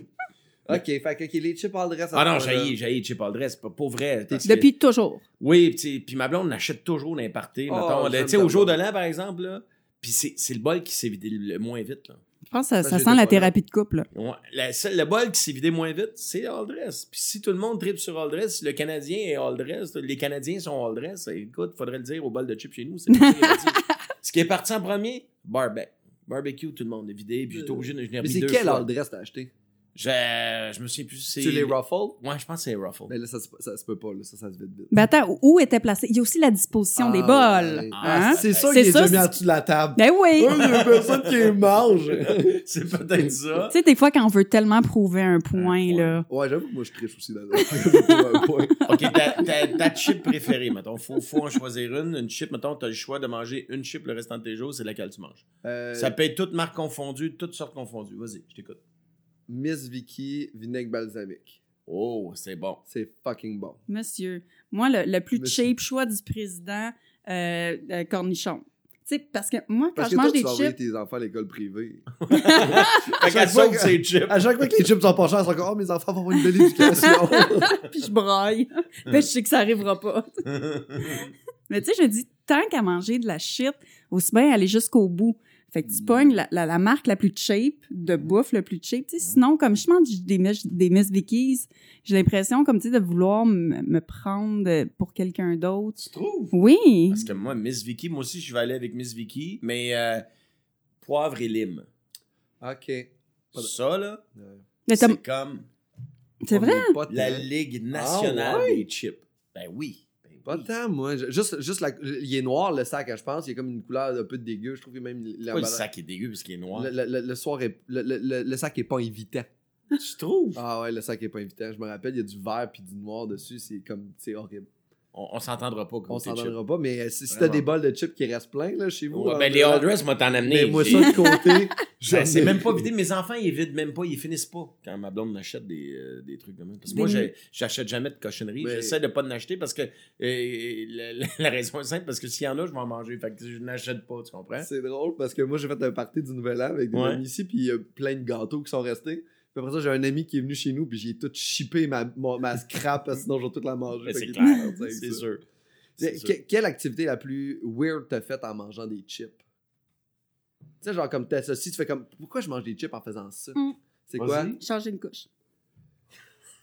Ok, fait que ok, les chips all dress. Ah non, j'ai j'ai chip all dress, pas pour vrai. que- Depuis toujours. Oui, pis puis ma blonde l'achète toujours parties. Oh, Tu sais, au jour de l'an, par exemple, là. Puis c'est c'est le bol qui s'est vidé le moins vite, là. Je pense que ça, Ça, ça j'étais sent la thérapie de couple, là. Ouais. La seule- le bol qui s'est vidé moins vite, c'est all dress. Puis si tout le monde tripe sur all dress, si le Canadien est all dress, les Canadiens sont all dress, écoute, faudrait le dire au bol de chips chez nous. c'est pas ça qui est parti. Ce qui est parti en premier, barbecue. Barbecue, tout le monde est vidé, puis j'étais obligé de venir Mais c'est deux quel fois. all dress t'as acheté? Je, je me souviens plus. C'est Tu les ruffles? Ouais, je pense que c'est Ruffle. Ben là, ça, se- ça se peut pas, là. Ça, ça se vide vite. Ben attends, où- était placé? Il y a aussi la disposition des Ah, bols. ouais. Hein? C'est ça C'est qui est ça, déjà mis en dessous de la table. Ben oui! Il y a personne qui les mange. c'est peut-être ça. Tu sais, des fois, quand on veut tellement prouver un point, point. là. Ouais, j'avoue que moi, je triche aussi là-dedans. Pour un point. OK, ta, ta, ta chip préférée, mettons. Faut, faut en choisir une. Une chip, mettons, t'as le choix de manger une chip le restant de tes jours, c'est laquelle tu manges. Euh, Ça peut être toutes marques confondues, toutes sortes confondues. Vas-y, je t'écoute. Miss Vicky, vinaigre balsamique. Oh, c'est bon. C'est fucking bon. Monsieur, moi, le, le plus Monsieur. cheap choix du président, euh, euh, cornichon. Tu sais, parce que moi, quand Parce je que mange toi, tu des vas envoyer chips, tes enfants à l'école privée. Fait chaque fois que- ses chips. À chaque fois que les chips sont pas chers, c'est encore, oh, mes enfants vont avoir une belle éducation. puis je braille, ben, je sais que ça arrivera pas. Mais tu sais, je me dis, tant qu'à manger de la shit, aussi bien aller jusqu'au bout. Fait que tu Mm. pognes la, la, la marque la plus cheap de bouffe le plus cheap. Sinon, comme je mange des, Miss- des Miss Vickies, j'ai l'impression, comme de vouloir me prendre pour quelqu'un d'autre. tu trouves? Oui. Parce que moi, Miss Vicky, moi aussi, je vais aller avec Miss Vicky, mais euh, poivre et lime. OK. De- Ça, là, c'est comme C'est vrai? Tant. la Ligue nationale Ah ouais? des chips. Ben oui. Pas oui. tant, moi. Juste, juste la- il est noir, le sac, je pense. Il y a comme une couleur un peu dégueu. Je trouve que même... la- le sac est dégueu parce qu'il est noir. le, le- le- soir est... Le, le- le- le sac est pas invitant. Tu trouves? Ah ouais, le sac est pas invitant. Je me rappelle, il y a du vert puis du noir dessus. C'est comme... C'est horrible. On, on s'entendra pas On comme s'en tes donnera pas, mais si, si t'as des bols de chips qui restent pleins, là, chez vous... Ouais, ben, les All Dress m'ont t'en amené. Mais moi, ça de côté... Ben, c'est même pas vidé. Mes enfants, ils vident même pas, ils finissent pas quand ma blonde m'achète des, euh, des trucs de même. Parce que moi, j'achète jamais de cochonneries. Mais- J'essaie de pas en acheter parce que euh, la, la- la raison est simple, parce que s'il y en a, je vais en manger. Fait que je n'achète pas, tu comprends? C'est drôle parce que moi, j'ai fait un party du Nouvel An avec des Ouais. amis ici, puis il y a plein de gâteaux qui sont restés. Puis après ça, j'ai un ami qui est venu chez nous, puis j'ai tout chippé ma, mon- ma scrap, parce que sinon je vais toute la manger. C'est clair, c'est sûr. Que- quelle activité la plus weird t'as faite en mangeant des chips? Tu sais, genre comme t'as ça, si tu fais comme, pourquoi je mange des chips en faisant ça? Mm. C'est quoi? Changer une couche.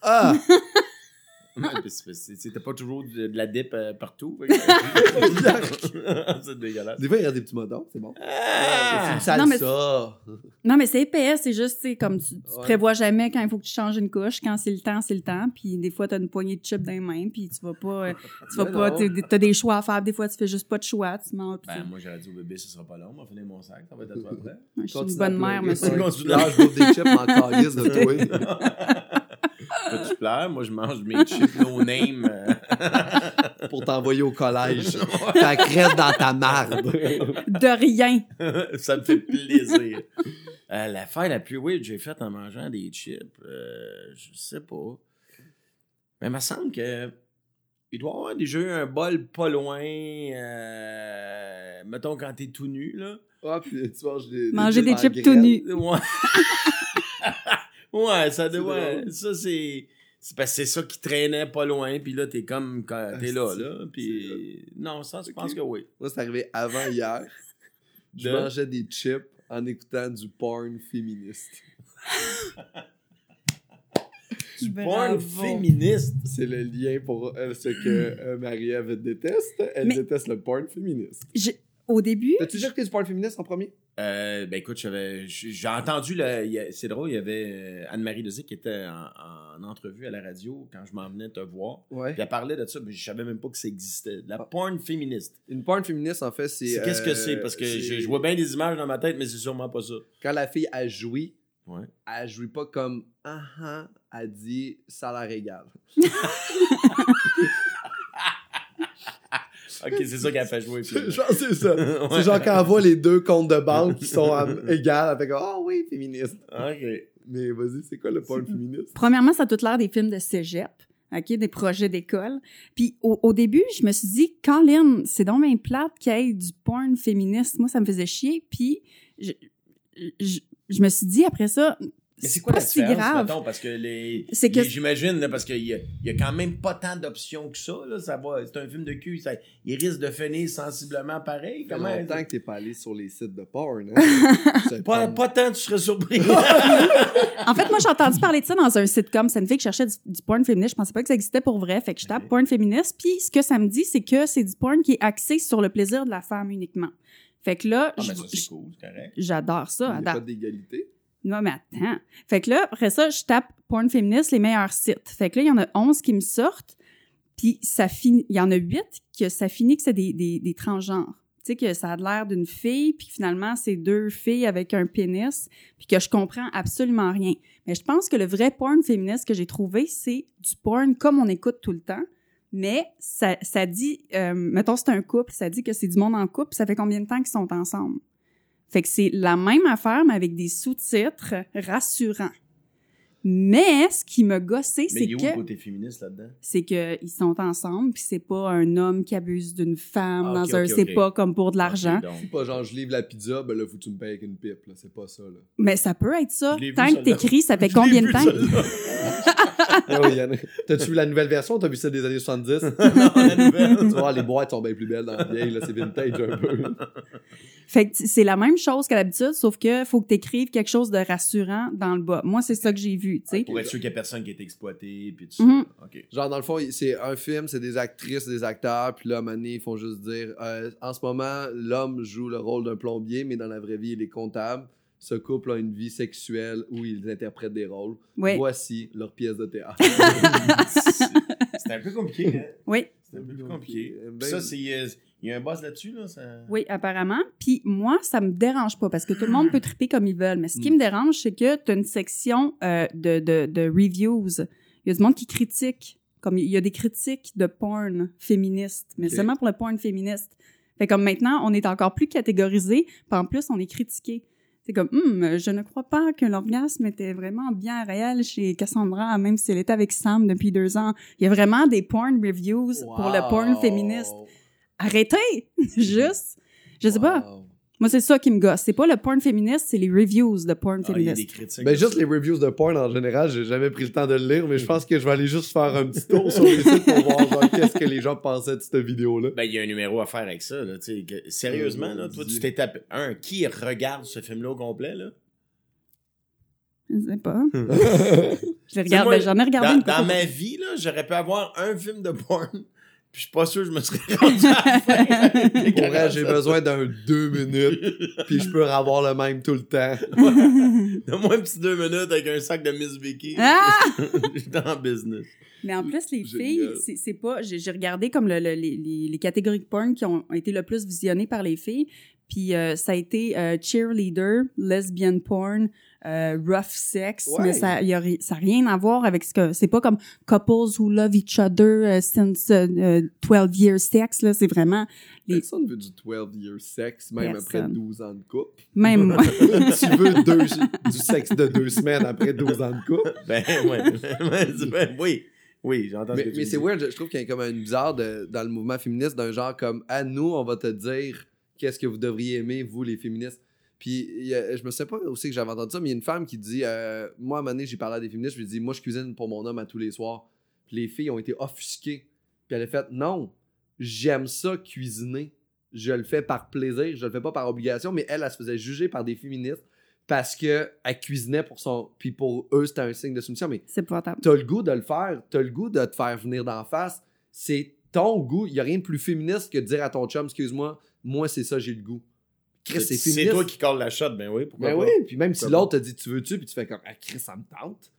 Ah! Ouais, parce que c'est- C'était pas toujours de, de la dip euh, partout. c'est dégueulasse. Des fois, il y a des petits modons, c'est bon. Ah! c'est une Non, mais- salsa. Non, mais c'est épais, c'est juste, comme tu, tu Ouais. prévois jamais quand il faut que tu changes une couche. Quand c'est le temps, c'est le temps. Puis des fois, t'as une poignée de chips dans les mains, puis tu vas pas, euh, tu vas Mais pas, t'as des choix à faire. Des fois, tu fais juste pas de choix. Tu manges. Ben, moi, j'aurais dit au bébé, ce sera pas long. On va finir mon sac. Ça va être à toi après. je suis une bonne mère, monsieur. Là, je bouffe des chips en calice de toi. Tu pleures. Moi, je mange mes chips no name. euh. pour t'envoyer au collège. Ta crête dans ta marde. De rien. ça me fait plaisir. Euh, L'affaire la plus weird que j'ai faite en mangeant des chips, euh, je sais pas. Mais il me semble que il doit y avoir déjà eu un bol pas loin. euh, mettons quand t'es tout nu, là. Ah, puis tu manges des, Manger des chips tout nus. Ouais. ouais, ça C'est doit. Ça, c'est. C'est parce que c'est ça qui traînait pas loin, puis là, t'es comme. quand T'es là, Ah, là. Puis. Non, ça, je pense Ok. que oui. Moi, c'est arrivé avant hier. Je De- mangeais des chips en écoutant du porn féministe. Du Bravo. porn féministe? C'est le lien pour euh, ce que euh, Marie-Ève déteste. Elle Mais- déteste le porn féministe. Au début, T'as-tu déjà écouté du porn féministe en premier? Euh, ben écoute, j'avais, j'ai entendu, c'est drôle, il y avait euh, Anne-Marie Dezic qui était en, en entrevue à la radio quand je m'en venais te voir. Ouais. Puis elle parlait de ça, mais je savais même pas que ça existait. La Ah. porn féministe. Une porn féministe, en fait, c'est. Qu'est-ce que euh, c'est? Parce que je, je vois bien des images dans ma tête, mais c'est sûrement pas ça. Quand la fille a joui, Ouais. elle jouit pas comme ah ah, elle dit salaire égal. Ok, c'est ça qu'elle fait jouer. puis- genre, c'est ça. Ouais. C'est genre quand elle voit les deux comptes de banque qui sont égales, elle fait comme ah oui, féministe. Ok. Mais vas-y, c'est quoi le porn féministe? premièrement, ça a tout l'air des films de cégep. OK, des projets d'école. Puis au, au début, je me suis dit, Colin, c'est donc bien plate qu'il y ait du porn féministe. Moi, ça me faisait chier. Puis je, je, je me suis dit après ça, Mais c'est quoi pas la si différence, grave. mettons, parce que les... Que- J'imagine, parce qu'il y y a quand même pas tant d'options que ça, là, ça va, c'est un film de cul, ça, il risque de finir sensiblement pareil, Ça fait comment... longtemps que t'es pas allé sur les sites de porn. Hein? Pas, pas tant, tu serais surpris. En fait, moi, j'ai entendu parler de ça dans un sitcom. C'est une fille qui cherchait du, du porn féministe. Je pensais pas que ça existait pour vrai. Fait que je tape Ok. porn féministe. Puis ce que ça me dit, c'est que c'est du porn qui est axé sur le plaisir de la femme uniquement. Fait que là, Ah, je- mais ça, c'est je- cool, j'adore ça. Il n'y a pas d'égalité? Non, mais attends. Fait que là, après ça, je tape porn féministe, les meilleurs sites. Fait que là, il y en a 11 qui me sortent. Puis ça finit, il y en a 8 que ça finit que c'est des, des, transgenres. Tu sais, que ça a l'air d'une fille, puis finalement, c'est deux filles avec un pénis, puis que je comprends absolument rien. Mais je pense que le vrai porn féministe que j'ai trouvé, c'est du porn comme on écoute tout le temps. Mais ça, ça dit, euh, mettons, c'est un couple, ça dit que c'est du monde en couple, ça fait combien de temps qu'ils sont ensemble? Fait que c'est la même affaire, mais avec des sous-titres rassurants. Mais ce qui me gossait, Mais c'est que côté féministe là-dedans? c'est que ils sont ensemble puis c'est pas un homme qui abuse d'une femme Ah, dans un c'est pas comme pour de l'argent. C'est pas genre, je livre la pizza, ben là, faut que tu me payes avec une pipe, là. C'est pas ça, là. Mais ça peut être ça. Tant que t'écris, ça fait Je combien de temps? T'as-tu vu la nouvelle version? Ou t'as vu celle des années 70? non, la nouvelle. tu vois, les boîtes sont bien plus belles dans la vieille, là. C'est vintage un peu. Fait que c'est la même chose qu'à l'habitude, sauf que faut que t'écrives quelque chose de rassurant dans le bas. Moi, c'est ça que j'ai vu, tu sais. Pour être sûr qu'il y a personne qui est exploité, puis tout ça. Mhm. OK. Genre, dans le fond, c'est un film, c'est des actrices, des acteurs, puis là, à un moment donné, ils font juste dire euh, en ce moment, l'homme joue le rôle d'un plombier, mais dans la vraie vie, il est comptable. Ce couple a une vie sexuelle où ils interprètent des rôles. Oui, Voici leur pièce de théâtre. C'était un peu compliqué, hein? oui, C'était un peu plus compliqué. Ben- ça, c'est... Il y a un boss là-dessus, là? Ça... oui, apparemment. Puis moi, ça me dérange pas parce que tout le monde peut triper comme ils veulent. Mais ce qui Mm. me dérange, c'est que t'as une section euh, de, de, de reviews. Il y a du monde qui critique. Comme il y a des critiques de porn féministe, mais seulement pour le porn féministe. Fait comme maintenant, on est encore plus catégorisé, puis en plus, on est critiqué. C'est comme, Hum, je ne crois pas que l'orgasme était vraiment bien réel chez Cassandra, même si elle était avec Sam depuis deux ans. Il y a vraiment des porn reviews pour le porn féministe. Arrêtez! Juste. Je sais pas. Wow. Moi, c'est ça qui me gosse. C'est pas le porn féministe, c'est les reviews de porn Ah, il y a féministe. des critiques. Ben, juste les reviews de porn en général, j'ai jamais pris le temps de le lire, mais je pense que je vais aller juste faire un petit tour sur les sites pour voir genre, qu'est-ce que les gens pensaient de cette vidéo-là. Ben, il y a un numéro à faire avec ça, là, que- Sérieusement, là, toi, tu t'es tapé... Un, qui regarde ce film-là au complet, là? Je sais pas. Je regarde, j'en ai regardé Dans, une dans ma vie, là, j'aurais pu avoir un film de porn, puis je suis pas sûr que je me serais rendu à la fin. J'ai besoin d'un deux minutes, puis je peux avoir le même tout le temps. Donne-moi un petit deux minutes avec un sac de Miss Vicky. Ah! J'étais en business. Mais en plus, les Génial. filles, c'est- c'est pas. J'ai j'ai regardé comme le, le- les, les- les catégories de porn qui ont été le plus visionnées par les filles. Puis euh, ça a été euh, cheerleader, lesbian porn, euh, rough sex. Ouais. Mais ça y a, ri- ça a rien à voir avec ce que. C'est pas comme couples who love each other uh, since uh, uh, 12 years sex. là C'est vraiment. Les- Personne veut du 12 year sex, même après Personne. 12 ans de couple. Même moi. tu veux deux, du sexe de deux semaines après 12 ans de couple? Ben, ouais. Ben, oui. Oui, j'entends ce Mais, que mais dis. c'est weird, je je trouve qu'il y a comme une bizarre de- dans le mouvement féministe d'un genre comme à nous, on va te dire qu'est-ce que vous devriez aimer, vous les féministes. Puis a- je me sais pas aussi que j'avais entendu ça, mais il y a une femme qui dit euh, Moi, à un moment donné, j'ai parlé à des féministes, je lui ai dit Moi, je cuisine pour mon homme à tous les soirs. Puis les filles ont été offusquées. Puis elle a fait Non, j'aime ça cuisiner. Je le fais par plaisir, je le fais pas par obligation, mais elle, elle se faisait juger par des féministes parce qu'elle cuisinait pour son. Puis pour eux, c'était un signe de soumission. Mais C'est t'as le goût de le faire, t'as le goût de te faire venir d'en face. C'est ton goût. Il y a rien de plus féministe que de dire à ton chum, excuse-moi, moi c'est ça, j'ai le goût. Chris, c'est C'est toi qui colle la shot, ben oui, pourquoi Ben pas? oui, puis même si l'autre te dit tu veux-tu, puis tu fais comme ah Chris, ça me tente.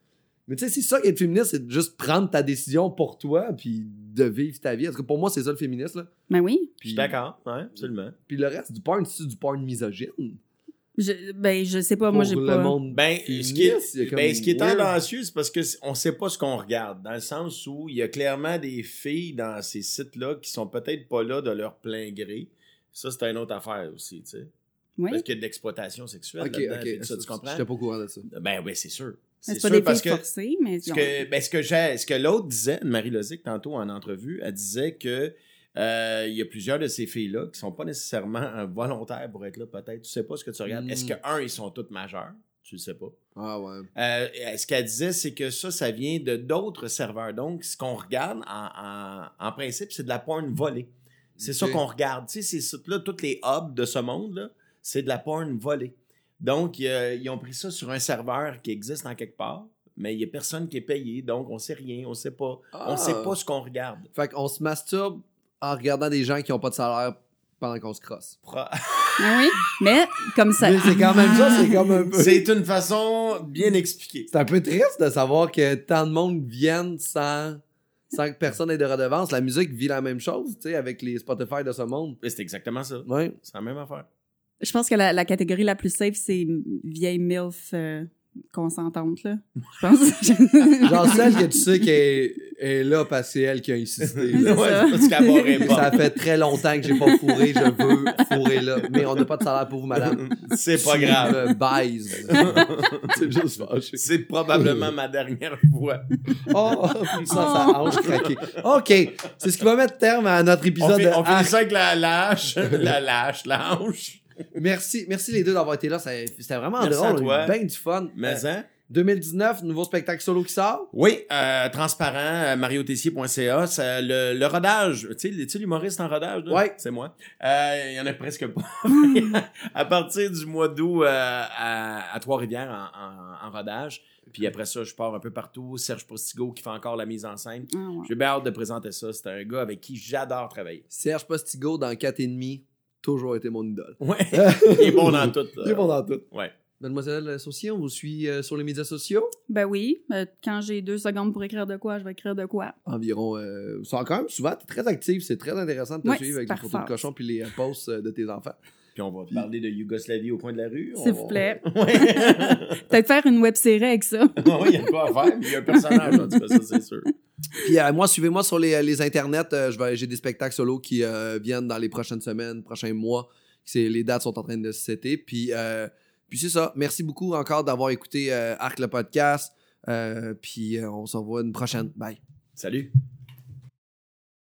Mais tu sais, c'est ça être féministe, c'est juste prendre ta décision pour toi, puis de vivre ta vie. Parce que pour moi, c'est ça le féministe, là. Mais oui. Je Puis, suis d'accord, ouais, absolument. puis le reste du porn, c'est du porn misogyne? Je, ben, je sais pas, moi, Pour j'ai le pas. monde Ben, féministe, ce qui est, ben, ce qui est tendancieux, c'est parce que on sait pas ce qu'on regarde. Dans le sens où il y a clairement des filles dans ces sites-là qui sont peut-être pas là de leur plein gré. Ça, c'est une autre affaire aussi, tu sais. Oui. Parce qu'il y a de l'exploitation sexuelle Ok, là-dedans, ok. puis tout ça, tu comprends? J'étais pas au courant de ça. Ben oui, c'est sûr. Mais C'est C'est pas sûr des parce filles que forcées, mais ce que, ben, ce que, j'ai- ce que l'autre disait, Marie Lozic, tantôt en entrevue, elle disait que euh, il y a plusieurs de ces filles-là qui sont pas nécessairement euh, volontaires pour être là, peut-être. Tu sais pas ce que tu regardes. Mm. Est-ce que, un, ils sont toutes majeures? Tu le sais pas. Ah ouais. Euh, ce qu'elle disait, c'est que ça, ça vient de d'autres serveurs. Donc, ce qu'on regarde, en, en- en principe, c'est de la porn volée. C'est ça qu'on regarde. Tu sais, ces sites-là, tous les hubs de ce monde-là, c'est de la porn volée. Donc, ils ont pris ça sur un serveur qui existe en quelque part, mais il n'y a personne qui est payé. Donc, on sait rien, on sait pas. Ah. On sait pas ce qu'on regarde. Fait qu'on se masturbe en regardant des gens qui ont pas de salaire pendant qu'on se crosse. Pro- Ah oui, mais comme ça. Mais c'est quand même ça, c'est comme un peu. C'est une façon bien expliquée. C'est un peu triste de savoir que tant de monde viennent sans, sans que personne ait de redevance. La musique vit la même chose, tu sais, avec les Spotify de ce monde. C'est exactement ça. Ouais. C'est la même affaire. Je pense que la, la catégorie la plus safe, c'est vieille MILF euh, consentante, là. Je pense. Genre celle que tu sais qu'elle est là, parce que c'est elle qui a insisté. Là. Ouais, ça. parce qu'elle barrait Ça pas. fait très longtemps que j'ai pas fourré, je veux fourrer là. Mais on n'a pas de salaire pour vous, madame. C'est pas grave. me baises. c'est juste fâché. C'est probablement ma dernière fois. Oh, ça, ça hanche craqué. OK, c'est ce qui va mettre terme à notre On, épisode fait, de on finit Arc. ça avec la lâche, la lâche, la hanche. Merci, merci les deux d'avoir été là. Ça- C'était vraiment Merci à drôle. toi. Bien du fun. Mais Euh, hein? 2019, nouveau spectacle solo qui sort. Oui, euh, transparent, euh, mariotessier.ca. ça- Le, le rodage, tu sais, tu sais, l'humoriste en rodage, là? Ouais. c'est moi. Euh, Il y en a presque pas. à partir du mois d'août euh, à, à Trois-Rivières en, en, en rodage. Puis après ça, je pars un peu partout. Serge Postigo qui fait encore la mise en scène. Ah, ouais. J'ai bien hâte de présenter ça. C'est un gars avec qui j'adore travailler. Serge Postigo dans 4 et demi, toujours été mon idole. Ouais. Il est bon dans tout. Il est bon dans tout. Ouais. Mademoiselle Saucier, on vous suit euh, sur les médias sociaux? Ben oui, euh, quand j'ai deux secondes pour écrire de quoi, je vais écrire de quoi. Environ. Euh, c'est quand même souvent, t'es très active. C'est très intéressant de te Ouais, suivre avec les photos de cochon puis les euh, posts euh, de tes enfants. Puis on va parler de Yougoslavie au coin de la rue. S'il On- vous plaît. Ouais. Peut-être faire une web série avec ça. Oui, il y a de quoi à faire. Il y a un personnage, en tout cas, ça, c'est sûr. Puis euh, moi, suivez-moi sur les, les internets. Euh, j'ai des spectacles solo qui euh, viennent dans les prochaines semaines, prochains mois. Les dates sont en train de se setter. Puis, euh, puis c'est ça. Merci beaucoup encore d'avoir écouté euh, Arc le podcast. Euh, puis euh, on se revoit une prochaine. Bye. Salut.